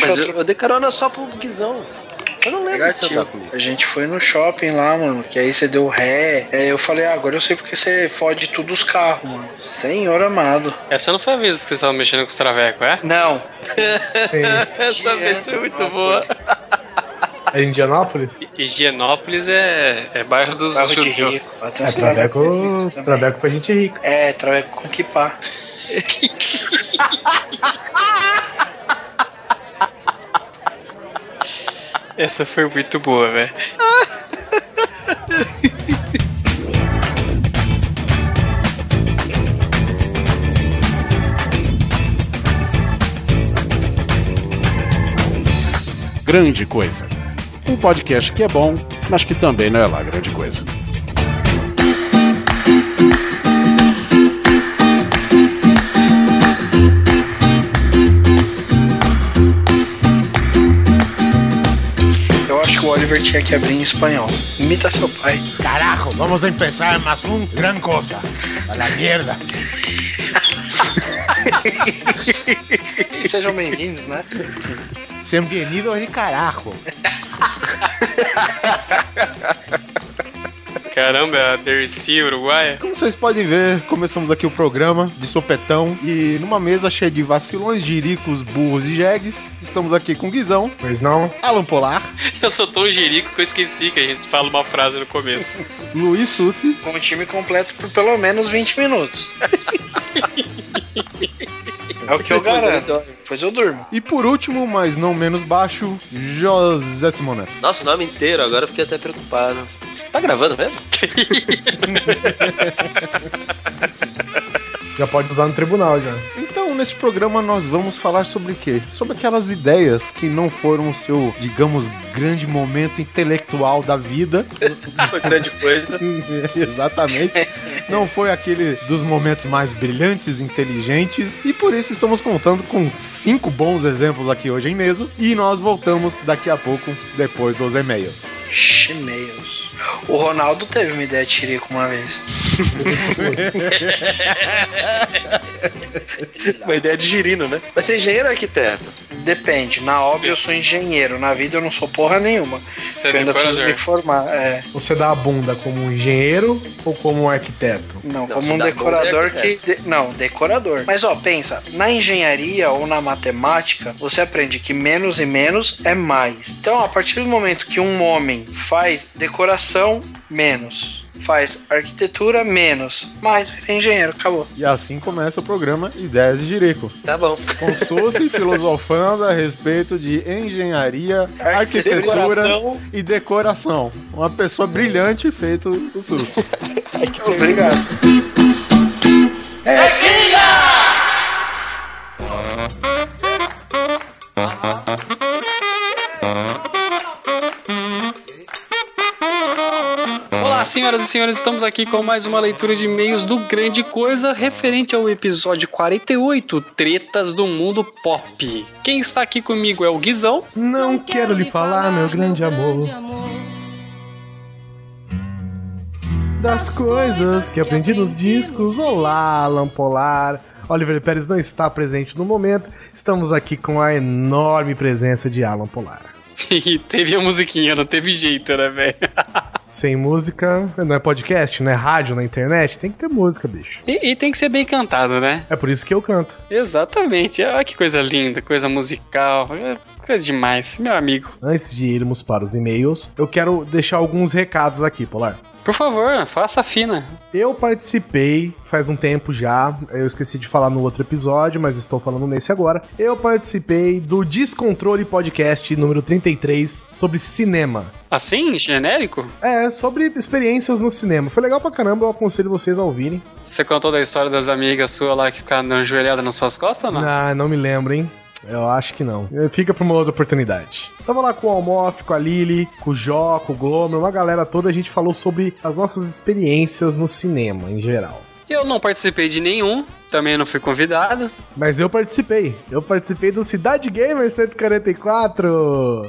deixa mas eu- eu, dei carona só pro Guizão. Eu não lembro de você andar comigo. A gente foi no shopping lá, mano, que aí você deu ré. Aí eu falei, ah, agora eu sei porque você fode tudo os carros, mano. Senhor amado. Essa não foi a vez que vocês estavam mexendo com os travecos, é? Não. Essa vez foi muito boa. É Indianápolis? Higienópolis é, é bairro dos Bairro de judeus. rico. Lá tem É, uns traveco, traveco pra gente rica. É, traveco com kipá. Essa foi muito boa, velho. Grande Coisa. Um podcast que é bom, mas que também não é lá grande coisa. Oliver tinha que abrir em espanhol. Imita seu pai. Carajo, vamos empezar más un gran cosa. A la mierda. Sejam bem-vindos, né? Sean bienvenidos de carajo. Caramba, é a Dercy Uruguaia. Como vocês podem ver, começamos aqui o programa de sopetão e numa mesa cheia de vacilões, jiricos, burros e jegues. Estamos aqui com Guizão, Pois não? Alan Polar, Eu sou tão jerico que eu esqueci que a gente fala uma frase no começo. Luiz Sussi Com o time completo por pelo menos 20 minutos. é o que eu garanto. Depois eu durmo. e por último, mas não menos baixo, José Simoneto. Nossa, o nome inteiro, agora eu fiquei até preocupado. Tá gravando mesmo? Já pode usar no tribunal já. Então, nesse programa nós vamos falar sobre o quê? Sobre aquelas ideias que não foram o seu, digamos, grande momento intelectual da vida. Foi grande coisa. Exatamente. Não foi aquele dos momentos mais brilhantes, inteligentes. E por isso estamos contando com cinco bons exemplos aqui hoje em mesa. E nós voltamos daqui a pouco, depois dos e-mails. Chimeus. O Ronaldo teve uma ideia de tirico uma vez. Uma ideia de girino, né? Mas você é engenheiro ou arquiteto? Depende. Na obra eu sou engenheiro. Na vida eu não sou porra nenhuma. Você é eu ainda preciso me formar. É. Você dá a bunda como um engenheiro ou como um arquiteto? Não, Não, como um decorador que. de- Não, decorador. Mas ó, pensa, na engenharia ou na matemática, você aprende que menos e menos é mais. Então, a partir do momento que um homem faz decoração, menos. Faz arquitetura, menos. Mais, vira engenheiro, acabou. E assim começa o programa Ideias de Jerico. Tá bom. Com Sussi filosofando a respeito de engenharia, arquitetura Decoração. e decoração. Uma pessoa brilhante feito o Sussi. Obrigado. Olá, senhoras e senhores, estamos aqui com mais uma leitura de e-mails do Grande Coisa referente ao episódio 48, Tretas do Mundo Pop. Quem está aqui comigo é o Guizão. Não, quero lhe falar, meu grande amor, das coisas que aprendi nos discos. Olá, Alan Polar. Oliver Pérez não está presente no momento. Estamos aqui com a enorme presença de Alan Polar. E teve a musiquinha, não teve jeito, né, velho? Sem música, não é podcast, não é rádio na internet, tem que ter música, bicho. E, e tem que ser bem cantado, né? É por isso que eu canto. Exatamente. Olha que coisa linda, coisa musical. é Coisa demais, meu amigo. Antes de irmos para os e-mails, eu quero deixar alguns recados aqui, Polar. Por favor, faça a fina. Eu participei faz um tempo já, eu esqueci de falar no outro episódio, mas estou falando nesse agora. Eu participei do Descontrole Podcast número 33 sobre cinema. Assim, genérico? É, sobre experiências no cinema. Foi legal pra caramba, eu aconselho vocês a ouvirem. Você contou da história das amigas suas lá que ficaram dando joelhada nas suas costas ou não? Ah, não me lembro, hein? Eu acho que não. Fica pra uma outra oportunidade. Tava lá com o Almof, com a Lily, com o Jó, com o Glomer, uma galera toda. A gente falou sobre as nossas experiências no cinema em geral. Eu não participei de nenhum, Também não fui convidado. Mas eu participei. Eu participei do Cidade Gamer 144.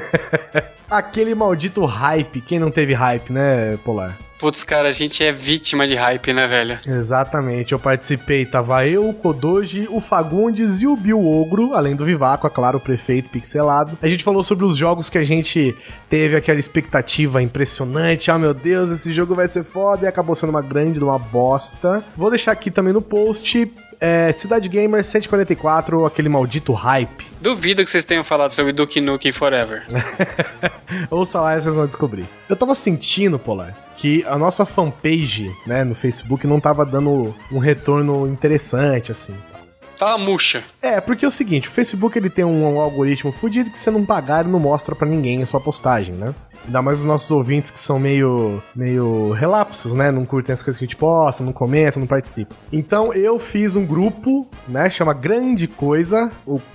Aquele maldito hype. Quem não teve hype, né, Polar? Putz, cara, a gente é vítima de hype, né, velho? Exatamente, eu participei. Tava eu, o Kodoji, o Fagundes e o Bill Ogro, além do Vivaco, é claro, o prefeito pixelado. A gente falou sobre os jogos que a gente teve aquela expectativa impressionante. Ah, meu Deus, esse jogo vai ser foda e acabou sendo uma grande, uma bosta. Vou deixar aqui também no post é, Cidade Gamer 144, aquele maldito hype. Duvido que vocês tenham falado sobre Duke Nukem Forever. Ouça lá e vocês vão descobrir. Eu tava sentindo, Polar, que a nossa fanpage, né, no Facebook não tava dando um retorno interessante, assim. Tava murcha. É, porque é o seguinte, o Facebook ele tem um, um algoritmo fudido que você não pagar, ele não mostra pra ninguém a sua postagem, né? Ainda mais os nossos ouvintes que são meio, meio relapsos, né? Não curtem as coisas que a gente posta, não comentam, não participam. Então eu fiz um grupo, né? Chama Grande Coisa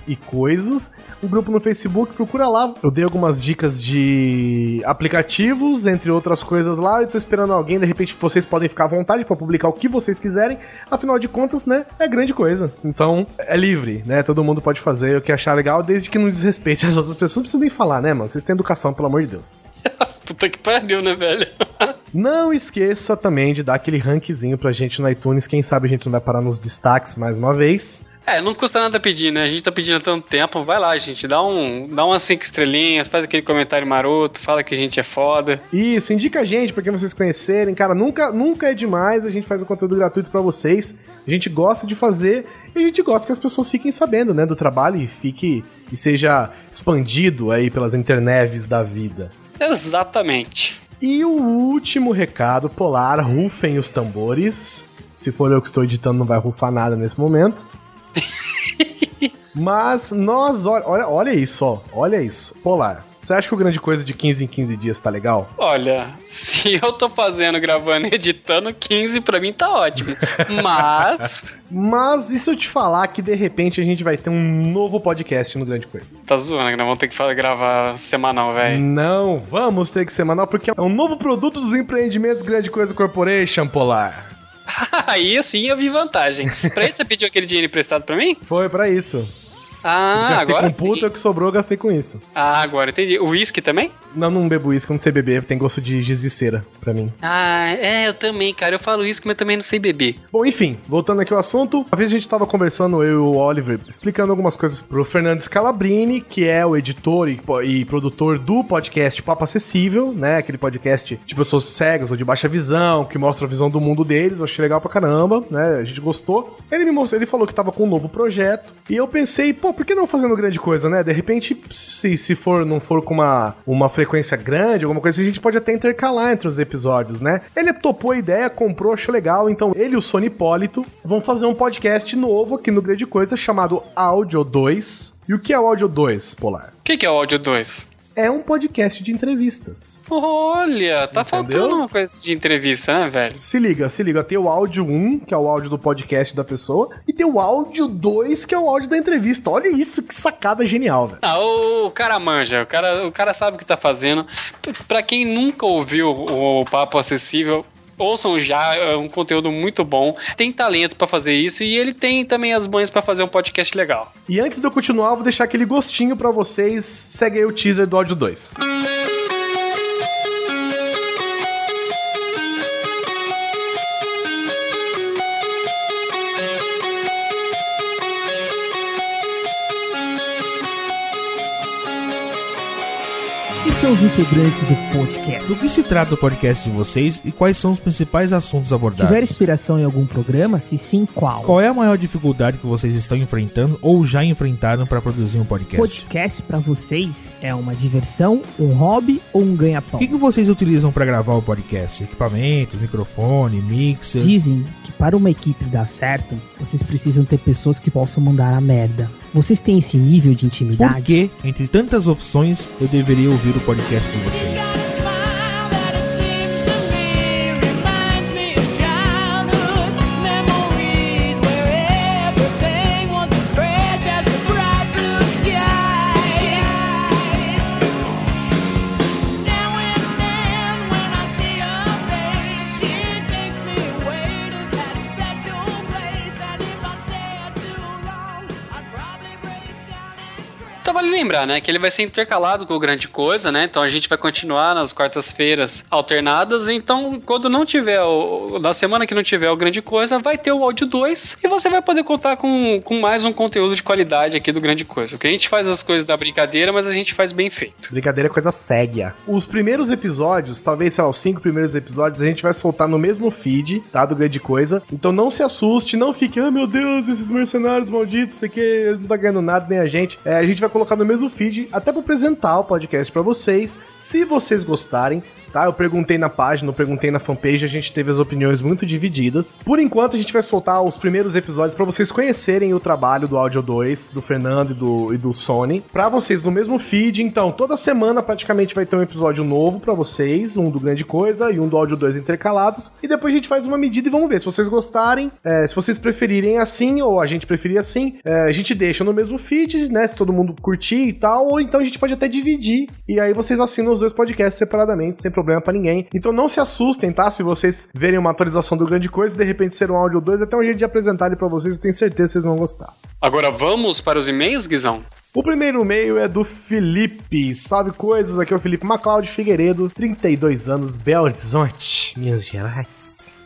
e Coisos. Um grupo no Facebook, procura lá. Eu dei algumas dicas de aplicativos, entre outras coisas lá. Eu tô esperando alguém, de repente vocês podem ficar à vontade para publicar o que vocês quiserem. Afinal de contas, né? É grande coisa. Então é livre, né? Todo mundo pode fazer o que achar legal, desde que não desrespeite as outras pessoas. Não precisa nem falar, né, mano? Vocês têm educação, pelo amor de Deus. Puta que pariu, né, velho? Não esqueça também de dar aquele rankzinho pra gente no iTunes. Quem sabe a gente não vai parar nos destaques mais uma vez. É, não custa nada pedir, né? A gente tá pedindo há tanto tempo. Vai lá, gente. Dá, um, dá umas cinco estrelinhas, faz aquele comentário maroto, fala que a gente é foda. Isso, indica a gente pra quem vocês conhecerem. Cara, nunca, nunca é demais. A gente faz um conteúdo gratuito pra vocês. A gente gosta de fazer e a gente gosta que as pessoas fiquem sabendo, né, do trabalho e fique e seja expandido aí pelas internets da vida. Exatamente. E o último recado polar, rufem os tambores. Se for eu que estou editando, não vai rufar nada nesse momento. Mas nós, olha, olha, isso, ó. Olha isso. Polar. Você acha que o grande coisa de 15 em 15 dias tá legal? Olha, se eu tô fazendo, gravando e editando, 15 pra mim tá ótimo. Mas. Mas e se eu te falar que de repente a gente vai ter um novo podcast no Grande Coisa? Tá zoando, que nós vamos ter que gravar semanal, velho. Não, vamos ter que semanal, porque é um novo produto dos empreendimentos Grande Coisa Corporation, Polar. Aí sim eu vi vantagem. Pra isso você pediu aquele dinheiro emprestado pra mim? Foi pra isso. Ah, gastei agora com puta, o que sobrou eu gastei com isso. Ah, agora entendi. O uísque também? Não, não bebo uísque, eu não sei beber, tem gosto de giz de cera pra mim. Ah, é, eu também, cara. Eu falo uísque, mas também não sei beber. Bom, enfim, voltando aqui ao assunto, uma vez a gente tava conversando, eu e o Oliver, explicando algumas coisas pro Fernando Scalabrini, que é o editor e, e produtor do podcast Papo Acessível, né? Aquele podcast de pessoas cegas ou de baixa visão, que mostra a visão do mundo deles. Eu achei legal pra caramba, né? A gente gostou. Ele me mostrou, ele falou que tava com um novo projeto. E eu pensei, pô, por que não fazendo grande coisa, né? De repente, se, se for, não for com uma, uma frequência grande, alguma coisa assim, a gente pode até intercalar entre os episódios, né? Ele topou a ideia, comprou, achou legal. Então, ele e o Sony Hipólito vão fazer um podcast novo aqui no Grande Coisa chamado Áudio 2. E o que é o Áudio 2, Polar? O que, que é o áudio 2? É um podcast de entrevistas. Olha, tá Entendeu? faltando uma coisa de entrevista, né, velho? Se liga, se liga. Tem o áudio 1, que é o áudio do podcast da pessoa, e tem o áudio 2, que é o áudio da entrevista. Olha isso, que sacada genial, velho. Ah, o, cara manja, o cara, o cara sabe o que tá fazendo. Pra quem nunca ouviu o, Papo Acessível, ouçam já, é um conteúdo muito bom. Tem talento pra fazer isso e ele tem também as manhas pra fazer um podcast legal. E antes de eu continuar, vou deixar aquele gostinho pra vocês. Segue aí o teaser do áudio 2. Quem são os integrantes do podcast? Do que se trata o podcast de vocês e quais são os principais assuntos abordados? Tiver inspiração em algum programa? Se sim, qual? Qual é a maior dificuldade que vocês estão enfrentando ou já enfrentaram para produzir um podcast? Podcast pra vocês é uma diversão, um hobby ou um O ganha-pão? que, que vocês utilizam para gravar o podcast? Equipamentos, microfone, mixer? Dizem para uma equipe dar certo, vocês precisam ter pessoas que possam mandar a merda. Vocês têm esse nível de Por intimidade? que, entre tantas opções, eu deveria ouvir o podcast de vocês? Lembrar, né, que ele vai ser intercalado com o Grande Coisa, né? Então a gente vai continuar nas quartas-feiras alternadas. Então, quando não tiver, o, na semana que não tiver o Grande Coisa, vai ter o áudio 2 e você vai poder contar com, com mais um conteúdo de qualidade aqui do Grande Coisa. Porque a gente faz as coisas da brincadeira, mas a gente faz bem feito. Brincadeira é coisa séria. Os primeiros episódios, talvez, sei lá, os cinco primeiros episódios, a gente vai soltar no mesmo feed, tá? Do Grande Coisa. Então não se assuste, não fique, ah, meu Deus, esses mercenários malditos, sei que não tá ganhando nada, nem a gente. É, a gente vai colocar no mesmo feed, até pra apresentar o podcast pra vocês. Se vocês gostarem, tá? Eu perguntei na página, eu perguntei na fanpage, a gente teve as opiniões muito divididas. Por enquanto, a gente vai soltar os primeiros episódios para vocês conhecerem o trabalho do Audio 2, do Fernando e do, e do Sony, para vocês no mesmo feed. Então, toda semana praticamente vai ter um episódio novo para vocês, um do Grande Coisa e um do Audio 2 intercalados. E depois a gente faz uma medida e vamos ver se vocês gostarem, é, se vocês preferirem assim ou a gente preferir assim, é, a gente deixa no mesmo feed, né? Se todo mundo curtir e tal, ou então a gente pode até dividir e aí vocês assinam os dois podcasts separadamente, sem problema para ninguém. Então não se assustem, tá? Se vocês verem uma atualização do Grande Coisa e de repente ser um áudio 2, até um jeito de apresentar ele pra vocês, eu tenho certeza que vocês vão gostar. Agora vamos para os e-mails, Guizão? O primeiro e-mail é do Felipe. Salve coisas, aqui é o Felipe Macleod Figueiredo, 32 anos, Belo Horizonte, Minas Gerais.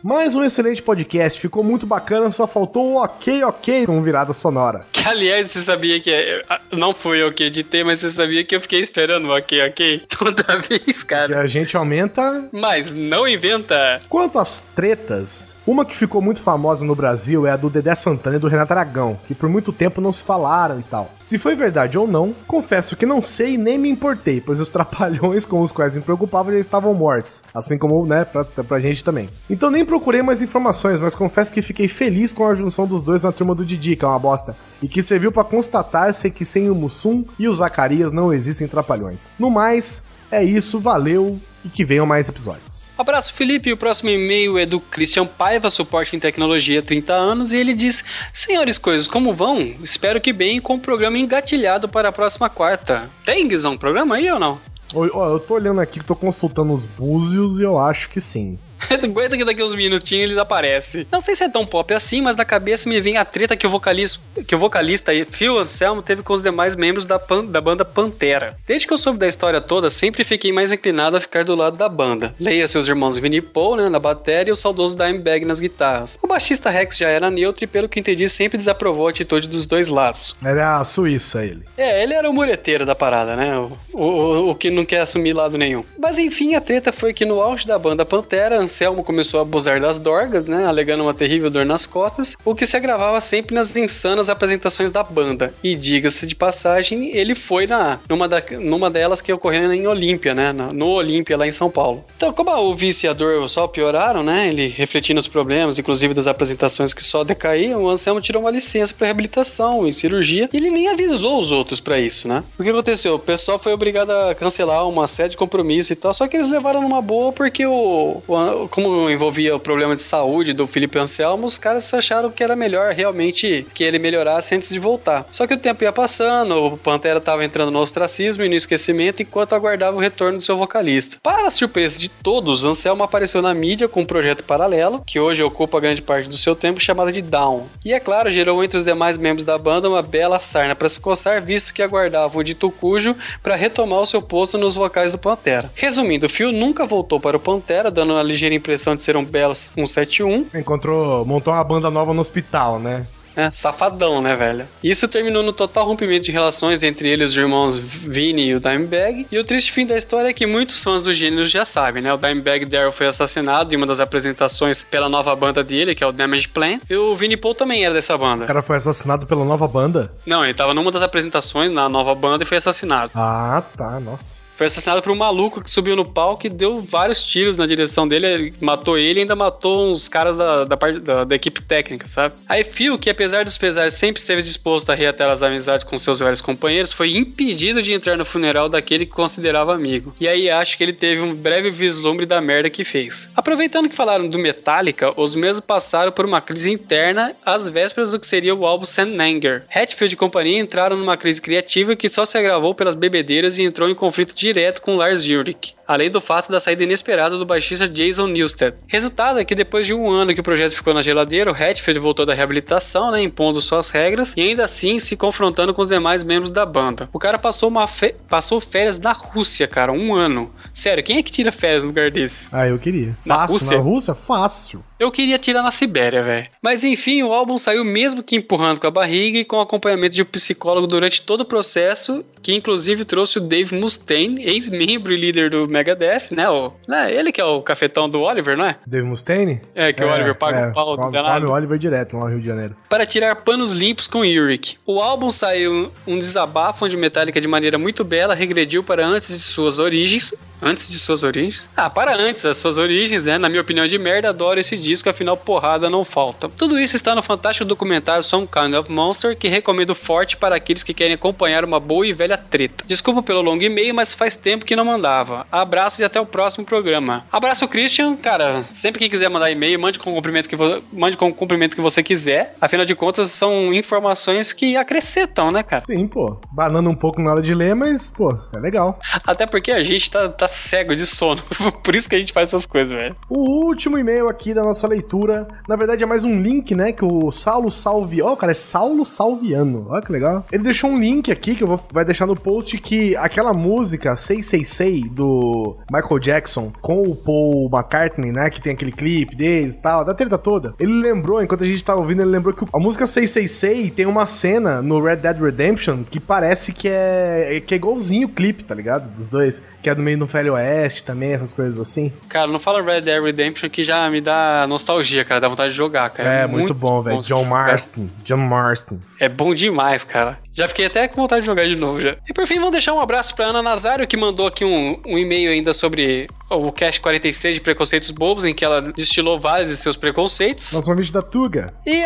Mais um excelente podcast, ficou muito bacana, só faltou o ok, ok com virada sonora. Que aliás, você sabia que. é- Não foi eu que editei, mas você sabia que eu fiquei esperando o ok, ok toda vez, E cara. a gente aumenta. Mas não inventa. Quanto às tretas, uma que ficou muito famosa no Brasil é a do Dedé Santana e do Renato Aragão, que por muito tempo não se falaram e tal. Se foi verdade ou não, confesso que não sei e nem me importei, pois os trapalhões com os quais me preocupava já estavam mortos, assim como, né, pra, pra gente também. Então nem procurei mais informações, mas confesso que fiquei feliz com a junção dos dois na turma do Didi, que é uma bosta, e que serviu pra constatar-se que sem o Mussum e o Zacarias não existem trapalhões. No mais, é isso, valeu e que venham mais episódios. Abraço, Felipe. O próximo e-mail é do Christian Paiva, suporte em tecnologia 30 anos, e ele diz: Senhores coisas, como vão? Espero que bem, com o programa engatilhado para a próxima quarta. Tem, Guizão, programa aí ou não? Ó, eu tô olhando aqui, tô consultando os búzios e eu acho que sim. Aguenta que daqui uns minutinhos eles aparecem. Não sei se é tão pop assim, mas na cabeça me vem a treta que o vocalista, que o vocalista Phil Anselmo teve com os demais membros da, pan- da banda Pantera. Desde que eu soube da história toda, sempre fiquei mais inclinado a ficar do lado da banda. Leia seus irmãos Vinnie Paul, né, na bateria e o saudoso Dimebag nas guitarras. O baixista Rex já era neutro e, pelo que entendi, sempre desaprovou a atitude dos dois lados. Era a Suíça ele. É, ele era o mureteiro da parada, né? O, o, o que não quer assumir lado nenhum. Mas enfim, a treta foi que no auge da banda Pantera, Anselmo começou a abusar das dorgas, né? Alegando uma terrível dor nas costas, o que se agravava sempre nas insanas apresentações da banda. E diga-se de passagem, ele foi na, numa, da, numa delas que ocorreu em Olímpia, né? No Olímpia, lá em São Paulo. Então, como o vício e a dor só pioraram, né? Ele refletindo os problemas, inclusive das apresentações que só decaíam, o Anselmo tirou uma licença para reabilitação e cirurgia e ele nem avisou os outros para isso, né? O que aconteceu? O pessoal foi obrigado a cancelar uma série de compromissos e tal, só que eles levaram numa boa porque o, o- como envolvia o problema de saúde do Felipe Anselmo, os caras acharam que era melhor realmente que ele melhorasse antes de voltar. Só que o tempo ia passando, o Pantera tava entrando no ostracismo e no esquecimento enquanto aguardava o retorno do seu vocalista. Para a surpresa de todos, Anselmo apareceu na mídia com um projeto paralelo, que hoje ocupa grande parte do seu tempo, chamado de Down. E é claro, gerou entre os demais membros da banda uma bela sarna para se coçar, visto que aguardava o dito cujo para retomar o seu posto nos vocais do Pantera. Resumindo, o Phil nunca voltou para o Pantera, dando uma ligeira impressão de ser um belo 171, Encontrou, montou uma banda nova no hospital, né? é, safadão, né, velho? Isso terminou no total rompimento de relações entre ele e os irmãos Vinny e o Dimebag. E o triste fim da história é que muitos fãs do gênero já sabem, né? O Dimebag Daryl foi assassinado em uma das apresentações pela nova banda dele, que é o Damage Plan. E o Vinny Paul também era dessa O banda. cara foi assassinado pela nova banda. Não, ele tava numa das apresentações na nova banda e foi assassinado. Ah, tá, nossa. Foi assassinado por um maluco que subiu no palco e deu vários tiros na direção dele. Ele matou ele e ainda matou uns caras da, da, parte- da- da equipe técnica, sabe? Aí Phil, que apesar dos pesares sempre esteve disposto a reatar as amizades com seus velhos companheiros, foi impedido de entrar no funeral daquele que considerava amigo. E aí acho que ele teve um breve vislumbre da merda que fez. Aproveitando que falaram do Metallica, os mesmos passaram por uma crise interna às vésperas do que seria o álbum Sam Anger. Hatfield e companhia entraram numa crise criativa que só se agravou pelas bebedeiras e entrou em conflito direto com Lars Ulrich. Além do fato da saída inesperada do baixista Jason Newsted. Resultado é que depois de um ano que o projeto ficou na geladeira, o Hatfield voltou da reabilitação, né, impondo suas regras e ainda assim se confrontando com os demais membros da banda. O cara passou, uma passou férias na Rússia, cara, um ano. Sério, quem é que tira férias no lugar desse? Ah, eu queria. Na Fácil, Rússia? na Rússia? Fácil. Eu queria tirar na Sibéria, velho. Mas enfim, o álbum saiu mesmo que empurrando com a barriga e com acompanhamento de um psicólogo durante todo o processo, que inclusive trouxe o Dave Mustaine, ex-membro e líder do Megadeth, né? O, né? Ele que é o cafetão do Oliver, não é? Dave Mustaine? É, que o Oliver paga o pau do Paga danado. o Oliver direto lá no Rio de Janeiro. para tirar panos limpos com Yurik. O álbum saiu um desabafo onde Metallica, de maneira muito bela, regrediu para antes de suas origens. Antes de suas origens? Ah, para antes das suas origens, né? Na minha opinião de merda, adoro esse disco, afinal porrada não falta. Tudo isso está no fantástico documentário Some Kind of Monster, que recomendo forte para aqueles que querem acompanhar uma boa e velha treta. Desculpa pelo longo e-mail, mas faz tempo que não mandava. Abraço e até o próximo programa. Abraço, Christian. Cara, sempre que quiser mandar e-mail, mande com o cumprimento que, vo- mande com o cumprimento que você quiser. Afinal de contas, são informações que acrescentam, né, cara? Sim, pô. Banando um pouco na hora de ler, mas, pô, é legal. Até porque a gente tá, tá cego de sono. Por isso que a gente faz essas coisas, velho. O último e-mail aqui da nossa leitura, na verdade é mais um link, né, que o Saulo Salvi... Ó, cara, é Saulo Salviano. Olha que legal. Ele deixou um link aqui que eu vou vai deixar no post que aquela música 666 do Michael Jackson com o Paul McCartney, né, que tem aquele clipe deles e tal, da treta toda. Ele lembrou, enquanto a gente tava ouvindo, ele lembrou que a música 666 tem uma cena no Red Dead Redemption que parece que é que é igualzinho o clipe, tá ligado? Dos dois, que é do meio do Velho Oeste também, essas coisas assim. Cara, não fala Red Dead Redemption que já me dá nostalgia, cara. Dá vontade de jogar, cara. É, muito, bom, velho. John. Marston. John Marston. É bom demais, cara. Já fiquei até com vontade de jogar de novo já. E por fim, vamos deixar um abraço pra Ana Nazário, que mandou aqui um, um e-mail ainda sobre o Cast 46 de Preconceitos Bobos, em que ela destilou vários de seus preconceitos. Nosso ouvinte da Tuga. E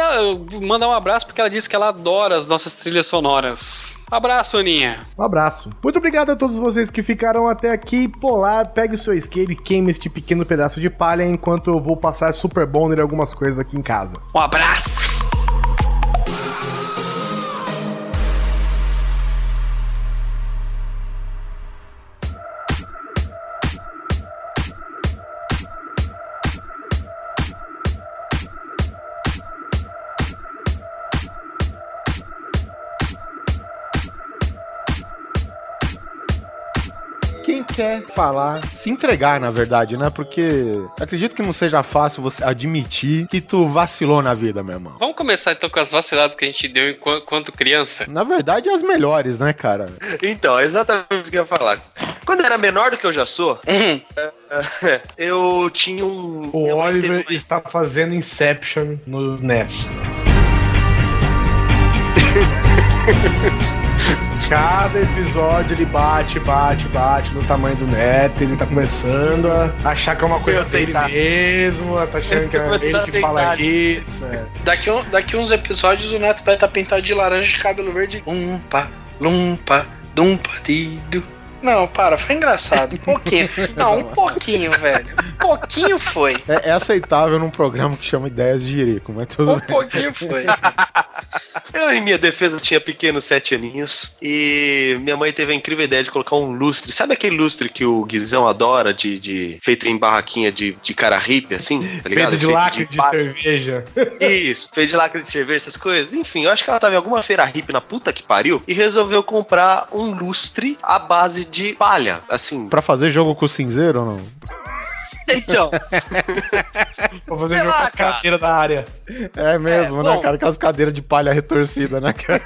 mandar um abraço porque ela disse que ela adora as nossas trilhas sonoras. Abraço, Aninha. Um abraço. Muito obrigado a todos vocês que ficaram até aqui. Polar, pegue o seu isqueiro e queime este pequeno pedaço de palha enquanto eu vou passar Super Bonder e algumas coisas aqui em casa. Um abraço. Quer falar, se entregar, na verdade, né? Porque acredito que não seja fácil você admitir que tu vacilou na vida, meu irmão. Vamos começar então com as vaciladas que a gente deu enquanto, enquanto criança. Na verdade, as melhores, né, cara? Então, é exatamente isso que eu ia falar. Quando eu era menor do que eu já sou, Uhum. eu tinha um. O Oliver uma- está fazendo Inception no NET. Cada episódio ele bate, bate, bate no tamanho do neto. Ele tá começando a achar que é uma coisa dele aceitar. mesmo, tá achando que é ele a que fala isso. é. Daqui, um- daqui uns episódios o Neto vai estar pintado de laranja de cabelo verde. Umpa, lumpa, dumpa, dido. Não, para, foi engraçado. Um pouquinho. Não, um pouquinho, velho. Um pouquinho foi. É, é aceitável num programa que chama Ideias de Jerico, mas tudo Um bem. pouquinho foi. Eu, em minha defesa, tinha pequenos sete aninhos. E minha mãe teve a incrível ideia de colocar um lustre. Sabe aquele lustre que o Guizão adora, de, de feito em barraquinha de, de cara hippie, assim? Tá ligado? Feito de lacre de palha. cerveja. Isso, feito de lacre de cerveja, essas coisas. Enfim, eu acho que ela tava em alguma feira hippie na puta que pariu e resolveu comprar um lustre à base de palha. Assim. Pra fazer jogo com o cinzeiro ou não? Então, Pra fazer Sei jogo lá, com as cara. cadeiras da área. É mesmo, É, né, bom. cara? Aquelas cadeiras de palha retorcida, né, cara?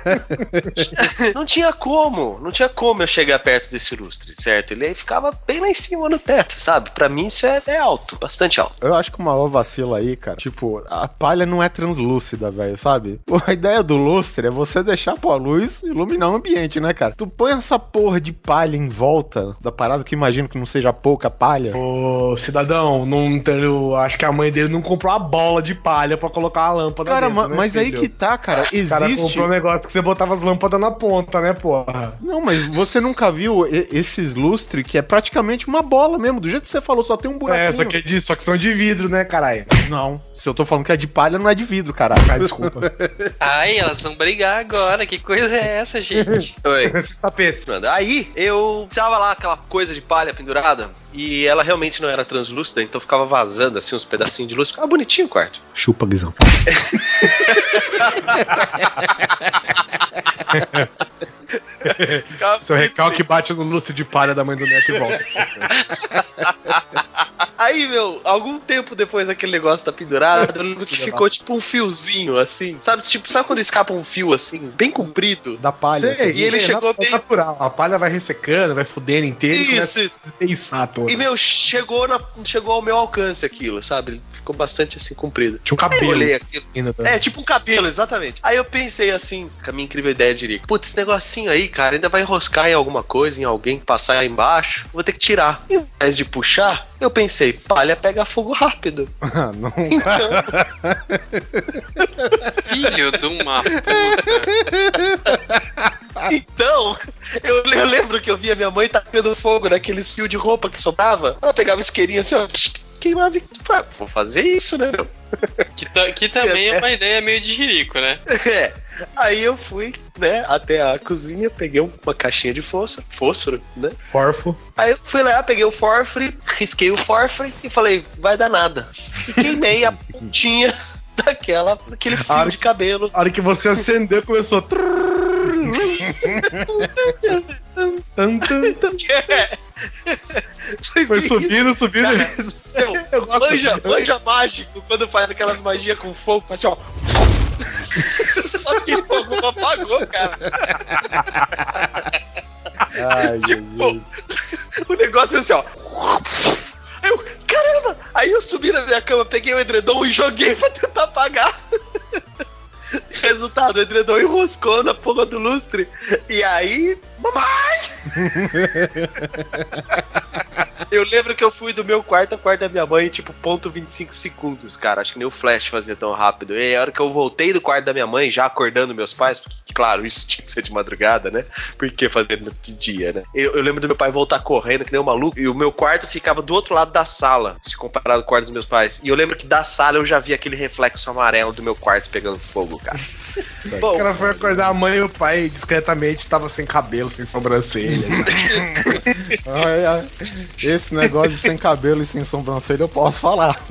não tinha como, não tinha como eu chegar perto desse lustre, certo? Ele aí ficava bem lá em cima no teto, sabe? Pra mim isso é, é alto, bastante alto. Eu acho que o maior vacilo aí, cara, tipo, a palha não é translúcida, velho, sabe? Pô, A ideia do lustre é você deixar pô, a luz iluminar o ambiente, né, cara? Tu põe essa porra de palha em volta da parada, que imagino que não seja pouca palha. Ô, cidadão, não, eu acho que a mãe dele não comprou a bola de palha pra colocar a lâmpada Cara, dentro, ma- né, mas aí filho? que tá, cara, O cara existe... comprou um negócio que você botava as lâmpadas na ponta, né, porra? Não, mas você nunca viu esses lustres que é praticamente uma bola mesmo, do jeito que você falou, só tem um buraquinho. É, só que é disso, só que são de vidro, né, caralho? Não, se eu tô falando que é de palha, não é de vidro, caralho. Ah, desculpa. Ai, elas vão brigar agora. Que coisa é essa, gente? Oi. Esses tapetes. Aí eu tava lá aquela coisa de palha pendurada E ela realmente não era translúcida, então ficava vazando assim uns pedacinhos de luz. Ficava bonitinho o quarto. Chupa, Guizão. Seu recalque bate no lustre de palha da mãe do neto e volta. Aí, meu, algum tempo depois daquele negócio tá pendurado, eu lembro que ficou tipo um fiozinho assim. Sabe, tipo, sabe quando escapa um fio assim, bem comprido? Da palha. Sei, assim. E ele é chegou nat- bem- natural. A palha vai ressecando, vai fudendo inteiro e Isso, isso. a pensar todo. E, meu, chegou, na, chegou ao meu alcance aquilo, sabe? Ficou bastante assim comprido. Tinha um Aí eu cabelo. olhei aquilo. ainda pra- É, tipo um cabelo, exatamente. Aí eu pensei assim, com a minha incrível ideia de putz, esse negocinho aí, cara, ainda vai enroscar em alguma coisa, em alguém passar aí embaixo, vou ter que tirar. Em vez de puxar, eu pensei, palha pega fogo rápido. Ah, não. Então, Filho de uma puta. então eu, eu lembro que eu via minha mãe tacando fogo naqueles fios de roupa que sobrava. Ela pegava o isqueirinho assim, ó, queimava e falava, vou fazer isso, né, meu? Que, que também é uma ideia meio de jirico, né? É. Aí eu fui, né, até a cozinha, peguei uma caixinha de fósforo, fósforo, né? Forfo. Aí eu fui lá, peguei o fósforo, risquei o fósforo e falei, vai dar nada. E queimei a pontinha daquela, daquele fio de cabelo. A hora que você acendeu, começou. Foi subindo, subindo. Meu, Eu gosto. manja, manja mágico quando faz aquelas magias com fogo, faz assim, ó. Só que não apagou, cara. Ai, Jesus. O negócio é assim, ó. Aí eu, caramba! Aí eu subi na minha cama, peguei o edredom e joguei pra tentar apagar. Resultado, o edredom enroscou na porra do lustre. E aí, mamãe! Eu lembro que eu fui do meu quarto ao quarto da minha mãe, tipo, ponto 25 segundos, cara. Acho que nem o flash fazia tão rápido. E aí, a hora que eu voltei do quarto da minha mãe, já acordando meus pais, porque, claro, isso tinha que ser de madrugada, né? Porque fazendo de dia, né? Eu, eu lembro do meu pai voltar correndo, que nem um maluco, e o meu quarto ficava do outro lado da sala, se comparado com o quarto dos meus pais. E eu lembro que da sala eu já vi aquele reflexo amarelo do meu quarto pegando fogo, cara. O Bom, cara foi acordar a mãe e o pai discretamente tava sem cabelo, sem sobrancelha. Ai, ai. Esse negócio de sem cabelo e sem sobrancelha eu posso falar.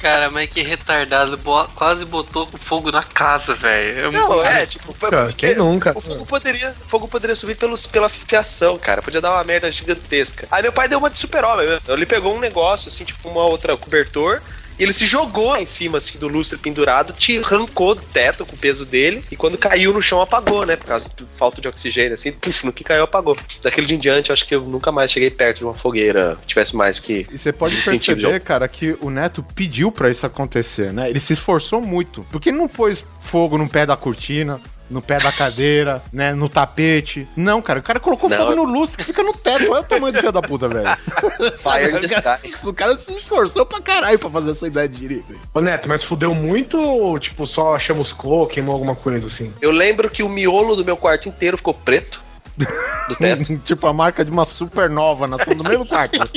Cara, mas que retardado, bo- quase botou fogo na casa, velho. não, é, tipo, foi Cara, quem nunca? O fogo poderia, o fogo poderia subir pelos, pela fiação, cara. Podia dar uma merda gigantesca. Aí meu pai deu uma de super-homem. Ele pegou um negócio, assim, tipo uma outra cobertor. Ele se jogou em cima assim, do lustre pendurado, te arrancou do teto com o peso dele, e quando caiu no chão apagou, né? Por causa de falta de oxigênio, assim, puf, no que caiu apagou. Daquele dia em diante, acho que eu nunca mais cheguei perto de uma fogueira que tivesse mais que. E você pode perceber, cara, que o Neto pediu pra isso acontecer, né? Ele se esforçou muito. Porque ele não pôs fogo no pé da cortina, no pé da cadeira, né? No tapete. Não, cara, o cara colocou Não. fogo no lustre que fica no teto. Olha o tamanho do filho da puta, velho. Fire in the o, cara, sky. o cara se esforçou pra caralho pra fazer essa ideia de direito. Ô Neto, mas fudeu muito ou, tipo, só chamuscou, queimou alguma coisa assim? Eu lembro que o miolo do meu quarto inteiro ficou preto. Do teto. tipo a marca de uma supernova nascendo no mesmo quarto.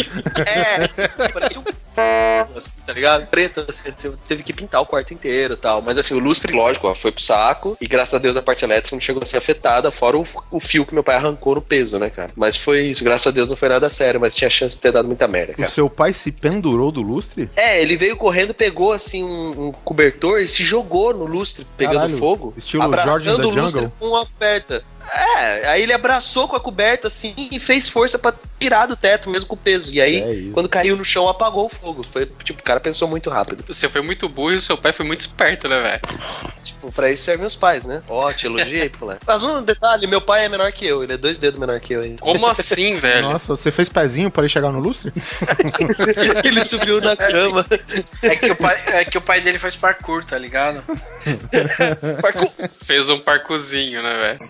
É, parecia um. assim, tá ligado? Preto, assim, você teve que pintar o quarto inteiro e tal. Mas assim, o lustre, lógico, ó, foi pro saco. E graças a Deus a parte elétrica não chegou a ser afetada, fora o, o fio que meu pai arrancou no peso, né, cara? Mas foi isso, graças a Deus não foi nada sério, mas tinha chance de ter dado muita merda, O cara. seu pai se pendurou do lustre? É, ele veio correndo, pegou assim um, um cobertor e se jogou no lustre, pegando Caralho, fogo. estilo abraçando George o lustre com uma aperta. É, aí ele abraçou com a coberta assim e fez força pra tirar do teto, mesmo com o peso. E aí, É quando caiu no chão, apagou o fogo. Foi, tipo, o cara pensou muito rápido. Você foi muito burro e o seu pai foi muito esperto, né, velho? Tipo, pra isso servem os pais, né? Ó, te elogiei, pô. Mas um detalhe, meu pai é menor que eu, ele é dois dedos menor que eu ainda. Como assim, velho? Nossa, você fez pezinho pra ele chegar no lustre? ele subiu na cama. É que, o pai, é que o pai dele faz parkour, tá ligado? Parkour. Fez um parcozinho, né, velho?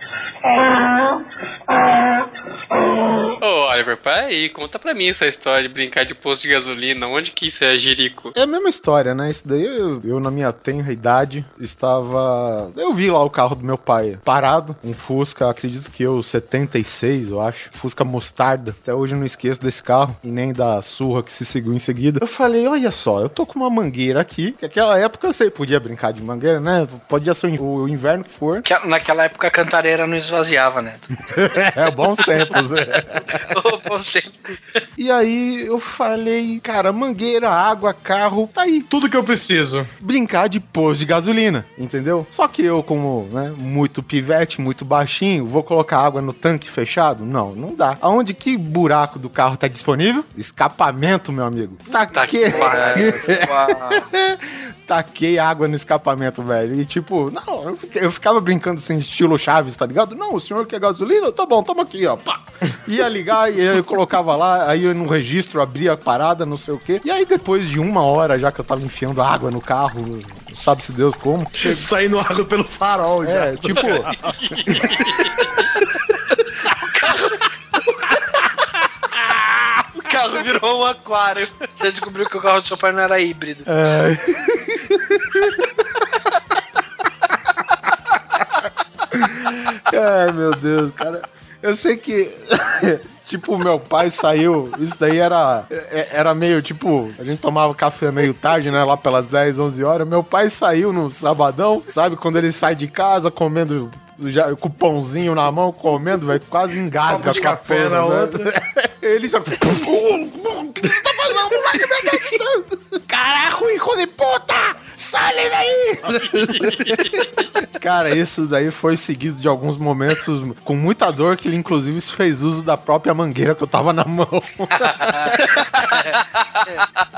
Ô, olha, Oliver, peraí, conta pra mim essa história de brincar de posto de gasolina. Onde que isso é jirico? É a mesma história, né? Isso daí eu, eu, na minha tenra idade, estava. Eu vi lá o carro do meu pai parado, um Fusca, acredito que eu, 76, eu acho. Fusca mostarda. Até hoje eu não esqueço desse carro e nem da surra que se seguiu em seguida. Eu falei, olha só, eu tô com uma mangueira aqui, que naquela época eu sei, podia brincar de mangueira, né? Podia ser o inverno que for. Que- Naquela época a cantareira não esvaziava, né? é, bons tempos, né? Ô, postei. E aí eu falei, cara, mangueira, água, carro, tá aí. Tudo que eu preciso. Brincar de posto de gasolina, entendeu? Só que eu, como, né, muito pivete, muito baixinho, vou colocar água no tanque fechado? Não, não dá. Aonde que buraco do carro tá disponível? Escapamento, meu amigo. Taquei, taquei água no escapamento, velho. E tipo, não, eu, fiquei- eu ficava brincando assim, estilo Chaves, tá ligado? Não, o senhor quer gasolina? Tá bom, toma aqui, ó. Pá. Ia ligar e eu colocava lá, aí eu no registro abria a parada, não sei o quê. E aí depois de uma hora, já que eu tava enfiando água no carro, sabe-se Deus como. Saindo água pelo farol já. É, tipo, carro virou um aquário. Você descobriu que o carro do seu pai não era híbrido. é... Ai, meu Deus, cara. Eu sei que. Tipo, meu pai saiu. Isso daí era. é- Era meio tipo. A gente tomava café meio tarde, né? Lá pelas 10, 11 horas. Meu pai saiu no sabadão, sabe? Quando ele sai de casa comendo. Já, com o pãozinho na mão, comendo, velho, quase engasga Copo de com a café porra, na outra. Ele já. O que você tá fazendo, moleque? Meu Deus do céu? Caraca, hijo de puta! Sai daí! Cara, isso daí foi seguido de alguns momentos com muita dor, que ele inclusive fez uso da própria mangueira que eu tava na mão.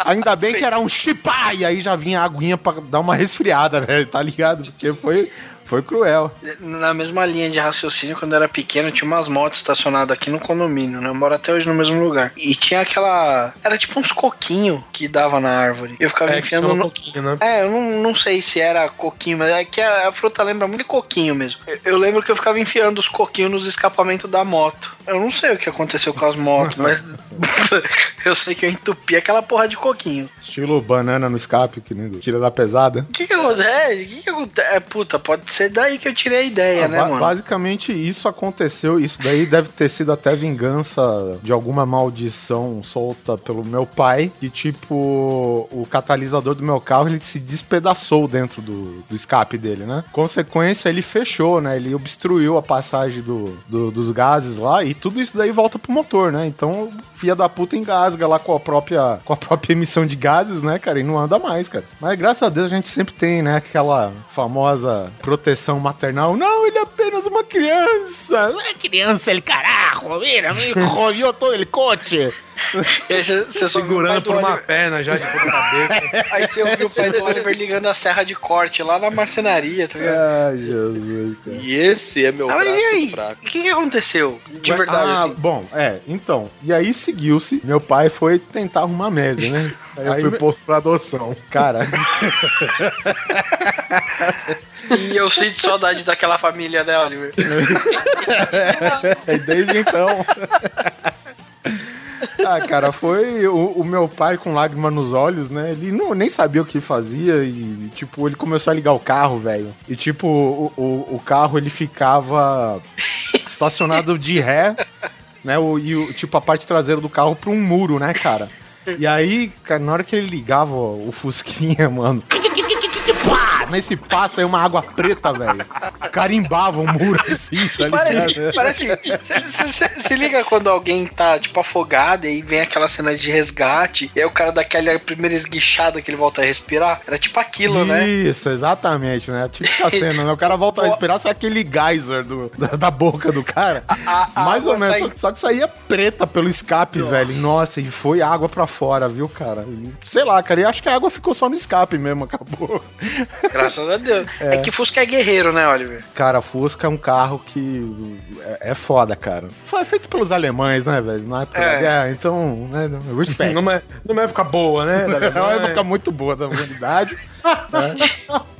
Ainda bem que era um chipá, e aí já vinha a aguinha pra dar uma resfriada, velho, tá ligado? Porque foi, foi cruel. Na mesma linha de raciocínio, quando eu era pequeno, tinha umas motos estacionadas aqui no condomínio, né? Eu moro até hoje no mesmo lugar. E tinha aquela. Era tipo uns coquinhos que dava na árvore. Eu ficava É, enfiando só no. pouquinho, né? É, eu não, não sei se era coquinho, mas é que a, a fruta lembra muito de coquinho mesmo. Eu, eu lembro que eu ficava enfiando os coquinhos nos escapamentos da moto. Eu não sei o que aconteceu com as motos, mas eu sei que eu entupi aquela porra de coquinho. Estilo banana no escape, que nem tira da pesada. O que que acontece? O que que acontece? É, puta, pode ser daí que eu tirei a ideia, Ah, né, ba- mano? Basicamente isso aconteceu. Isso daí deve ter sido até vingança de alguma maldição solta pelo meu pai. Que tipo, o catalisador do meu carro ele se despedaçou dentro do, do escape dele, né? Consequência, ele fechou, né? Ele obstruiu a passagem do, do- dos gases lá e tudo isso daí volta pro motor, né? Então, filha da puta engasga lá com a própria, com a própria emissão de gases, né, cara? E não anda mais, cara. Mas graças a Deus a gente sempre tem, né, aquela famosa proteção maternal. Não, ele é apenas uma criança. Não é criança, ele carajo, mira, me rolhou todo ele coche. Aí Segurando do por uma Oliver- perna já de ponta cabeça. Aí você ouviu o pai do Oliver ligando a serra de corte lá na marcenaria, tá ligado? Ai, Jesus, cara. E esse é meu Ah, braço e aí? fraco. O que, que aconteceu? De verdade, ah, assim. Bom, é, então. E aí seguiu-se. Meu pai foi tentar arrumar merda, né? Aí eu fui me- posto pra adoção. Cara, E eu sinto saudade daquela família, né, Oliver? desde então. Ah, cara, foi o, o meu pai com lágrima nos olhos, né? Ele não, nem sabia o que fazia e, tipo, ele começou a ligar o carro, velho. E, tipo, o, o, o carro, ele ficava estacionado de ré, né? O, e, tipo, a parte traseira do carro pra um muro, né, cara? E aí, cara, na hora que ele ligava o Fusquinha, mano... Pá! Nesse passo aí uma água preta, velho. Carimbava o muro assim, tá ligado? Parece. Se liga quando alguém tá, tipo, afogado e aí vem aquela cena de resgate, e aí o cara dá aquela primeira esguichada que ele volta a respirar. Era tipo aquilo, né? Isso, exatamente, né? Tipo a cena, né? O cara volta a respirar, sai aquele geyser do, da, da boca do cara. A- a Mais ou menos. sai- Só, só que saía preta pelo escape, velho. Nossa, e foi água pra fora, viu, cara? Sei lá, cara. E acho que a água ficou só no escape mesmo, acabou. Graças a Deus. É. que Fusca é guerreiro, né, Oliver? Cara, Fusca é um carro que é, é foda, cara. Foi feito pelos alemães, né, velho? Na época da É. guerra, então, né? Respect. Numa, numa época boa, né? da É uma época muito boa da humanidade.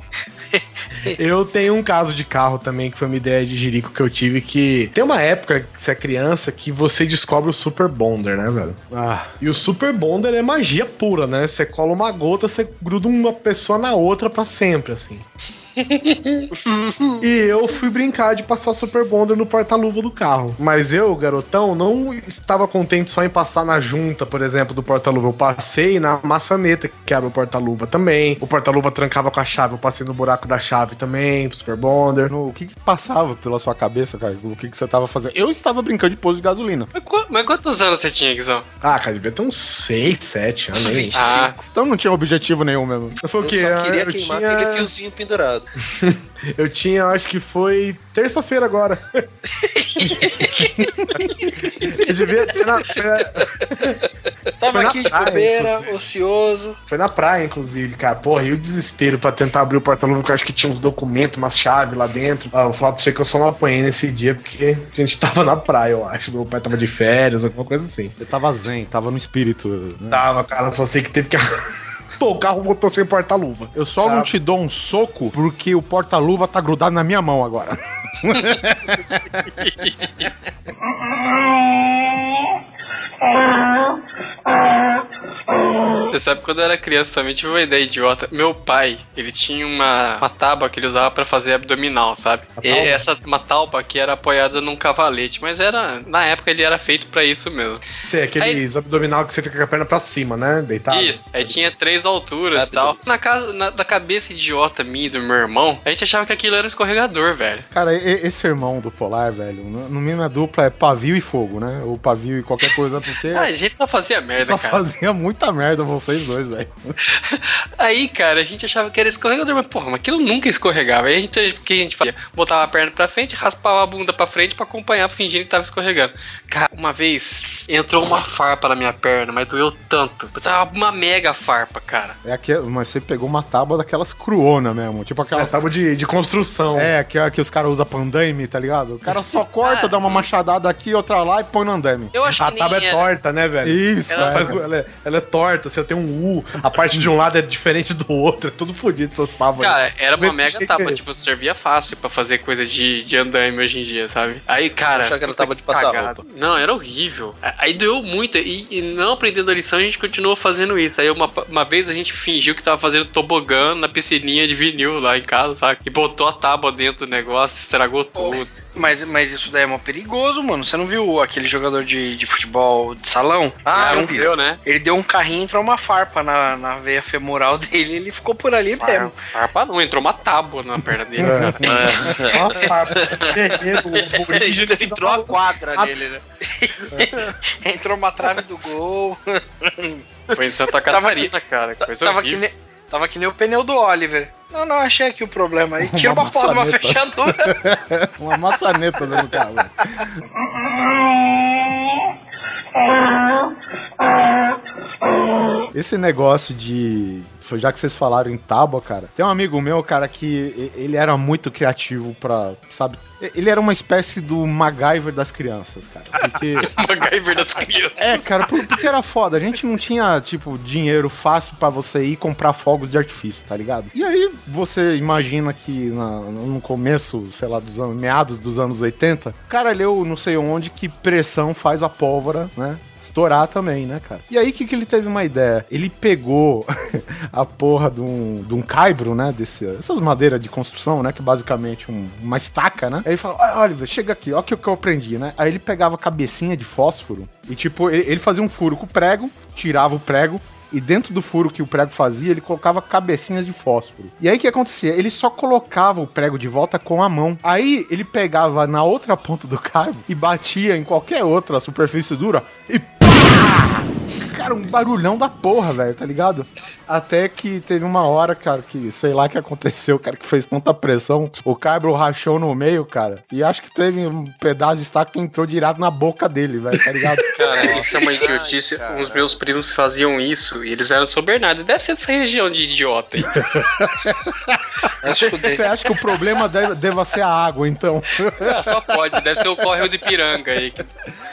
Eu tenho um caso de carro também, que foi uma ideia de jirico que eu tive, que tem uma época, que você é criança, que você descobre o Super Bonder, né, velho? Ah, E o Super Bonder é magia pura, né? Você cola uma gota, você gruda uma pessoa na outra pra sempre, assim. E eu fui brincar de passar Super Bonder no porta-luva do carro. Mas eu, garotão, não estava contente só em passar na junta, por exemplo, do porta-luva. Eu passei na maçaneta que abre o porta-luva também. O porta-luva trancava com a chave, eu passei no buraco da chave também, Super Bonder. no- o que, que passava pela sua cabeça, cara? O que, que você tava fazendo? Eu estava brincando de posto de gasolina. Mas, mas quantos anos você tinha, Guizão? Ah, cara, devia ter uns 6, 7 anos. Ah, Então não tinha objetivo nenhum mesmo. Eu quê? só queria eu queimar tinha... aquele fiozinho pendurado. Eu tinha, acho que foi terça-feira agora. eu devia ser na, foi na, Tava Foi na aqui de praia, bobeira, inclusive. ocioso. foi na praia, inclusive, cara. Porra, e o desespero pra tentar abrir o porta-luva, porque eu acho que tinha uns documentos, umas chaves lá dentro. Ah, eu vou falar pra você que eu só não apanhei nesse dia, porque a gente tava na praia, eu acho. Meu pai tava de férias, alguma coisa assim. Você tava zen, tava no espírito. né? Tava, cara, só sei que teve que. Pô, o carro voltou sem porta-luva. Eu só Tá. não te dou um soco porque o porta-luva tá grudado na minha mão agora. Você sabe, quando eu era criança também tive uma ideia idiota. Meu pai, ele tinha uma, uma tábua que ele usava pra fazer abdominal, sabe? E essa uma tábua que era apoiada num cavalete, mas era na época ele era feito pra isso mesmo. Sei, aqueles abdominal que você fica com a perna pra cima, né? Deitado. Isso. Aí tinha três alturas e tal. Na casa na, da cabeça idiota minha e do meu irmão, a gente achava que aquilo era um escorregador, velho. Cara, e- esse irmão do Polar, velho, no, mínimo a dupla é pavio e fogo, né? Ou pavio e qualquer coisa, porque Ah, a gente só fazia merda, só cara. fazia muita merda vocês dois, velho. Aí, cara, a gente achava que era escorregador, mas porra, mas aquilo nunca escorregava. Aí a gente, o que a gente fazia? Botava a perna pra frente, raspava a bunda pra frente pra acompanhar, fingindo que tava escorregando. Cara, uma vez entrou uma farpa na minha perna, mas doeu tanto. Tava uma mega farpa, cara. É aqui, mas você pegou uma tábua daquelas cruona mesmo, tipo Aquelas aquelas tábuas de, de construção. É, que, que os caras usam pra andame, tá ligado? O cara só corta, Ah. dá uma machadada aqui, outra lá e põe no andame. Eu acho A que tábua é era. torta, né, velho? Isso, Ela é. Faz ela, é, ela é torta, você tem um U, a parte de um lado é diferente do outro, é tudo fodido essas tábuas. Cara, era uma mega que- tábua, tipo, servia fácil pra fazer coisa de, de andame hoje em dia, sabe? Aí, cara. achava que era tábua de passar cagada. roupa. Não, era horrível. Aí doeu muito. E, e não aprendendo a lição, a gente continuou fazendo isso. Aí uma, uma vez a gente fingiu que tava fazendo tobogã na piscininha de vinil lá em casa, sabe? E botou a tábua dentro do negócio, estragou tudo. Mas, mas isso daí é mó perigoso, mano. Você não viu aquele jogador de, de futebol de salão? Ah, Ele não deu- deu, né? Ele deu um carrinho pra uma farpa na, na veia femoral dele ele ficou por ali mesmo. Farpa não, entrou uma tábua na perna dele, É. cara. Ó, a farpa, que Entrou a quadra Ah. nele, né? Entrou uma trave do gol. Foi em Santa Catarina, cara. Coisa Tava que, horrível. nem, tava que nem o pneu do Oliver. Não, não, achei aqui o problema aí. Tira Uma uma de uma fechadura. Uma maçaneta dentro do carro. Esse negócio de. foi Já que vocês falaram em tábua, cara. Tem um amigo meu, cara, que ele era muito criativo pra. Sabe? Ele era uma espécie do MacGyver das crianças, cara. Porque. MacGyver das crianças. É, cara, por- porque era foda. A gente não tinha, tipo, dinheiro fácil pra você ir comprar fogos de artifício, tá ligado? E aí você imagina que na- no começo, sei lá, dos anos, meados dos anos 80, o cara leu não sei onde que pressão faz a pólvora, né? Estourar também, né, cara? E aí, o que, que ele teve uma ideia? Ele pegou a porra de um, de um caibro, né? Desse, essas madeiras de construção, né? Que é basicamente um- uma estaca, né? Aí ele falou: Olha, chega aqui, ó, o que, que eu aprendi, né? Aí ele pegava a cabecinha de fósforo e, tipo, ele, ele fazia um furo com o prego, tirava o prego. E dentro do furo que o prego fazia, ele colocava cabecinhas de fósforo. E aí o que acontecia? Ele só colocava o prego de volta com a mão. Aí ele pegava na outra ponta do cabo e batia em qualquer outra superfície dura e pá! Cara, um barulhão da porra, velho, tá ligado? Até que teve uma hora, cara, que sei lá o que aconteceu, cara, que fez tanta pressão. O cabro rachou no meio, cara. E acho que teve um pedaço de estaca que entrou direto na boca dele, velho, tá ligado? Cara, isso é uma idiotice. Os meus primos faziam isso e eles eram de São Bernardo. Deve ser dessa região de idiota aí. Você acha que o problema deve, deva ser a água, então? Ah, só pode, deve ser o córrego de piranga aí. Que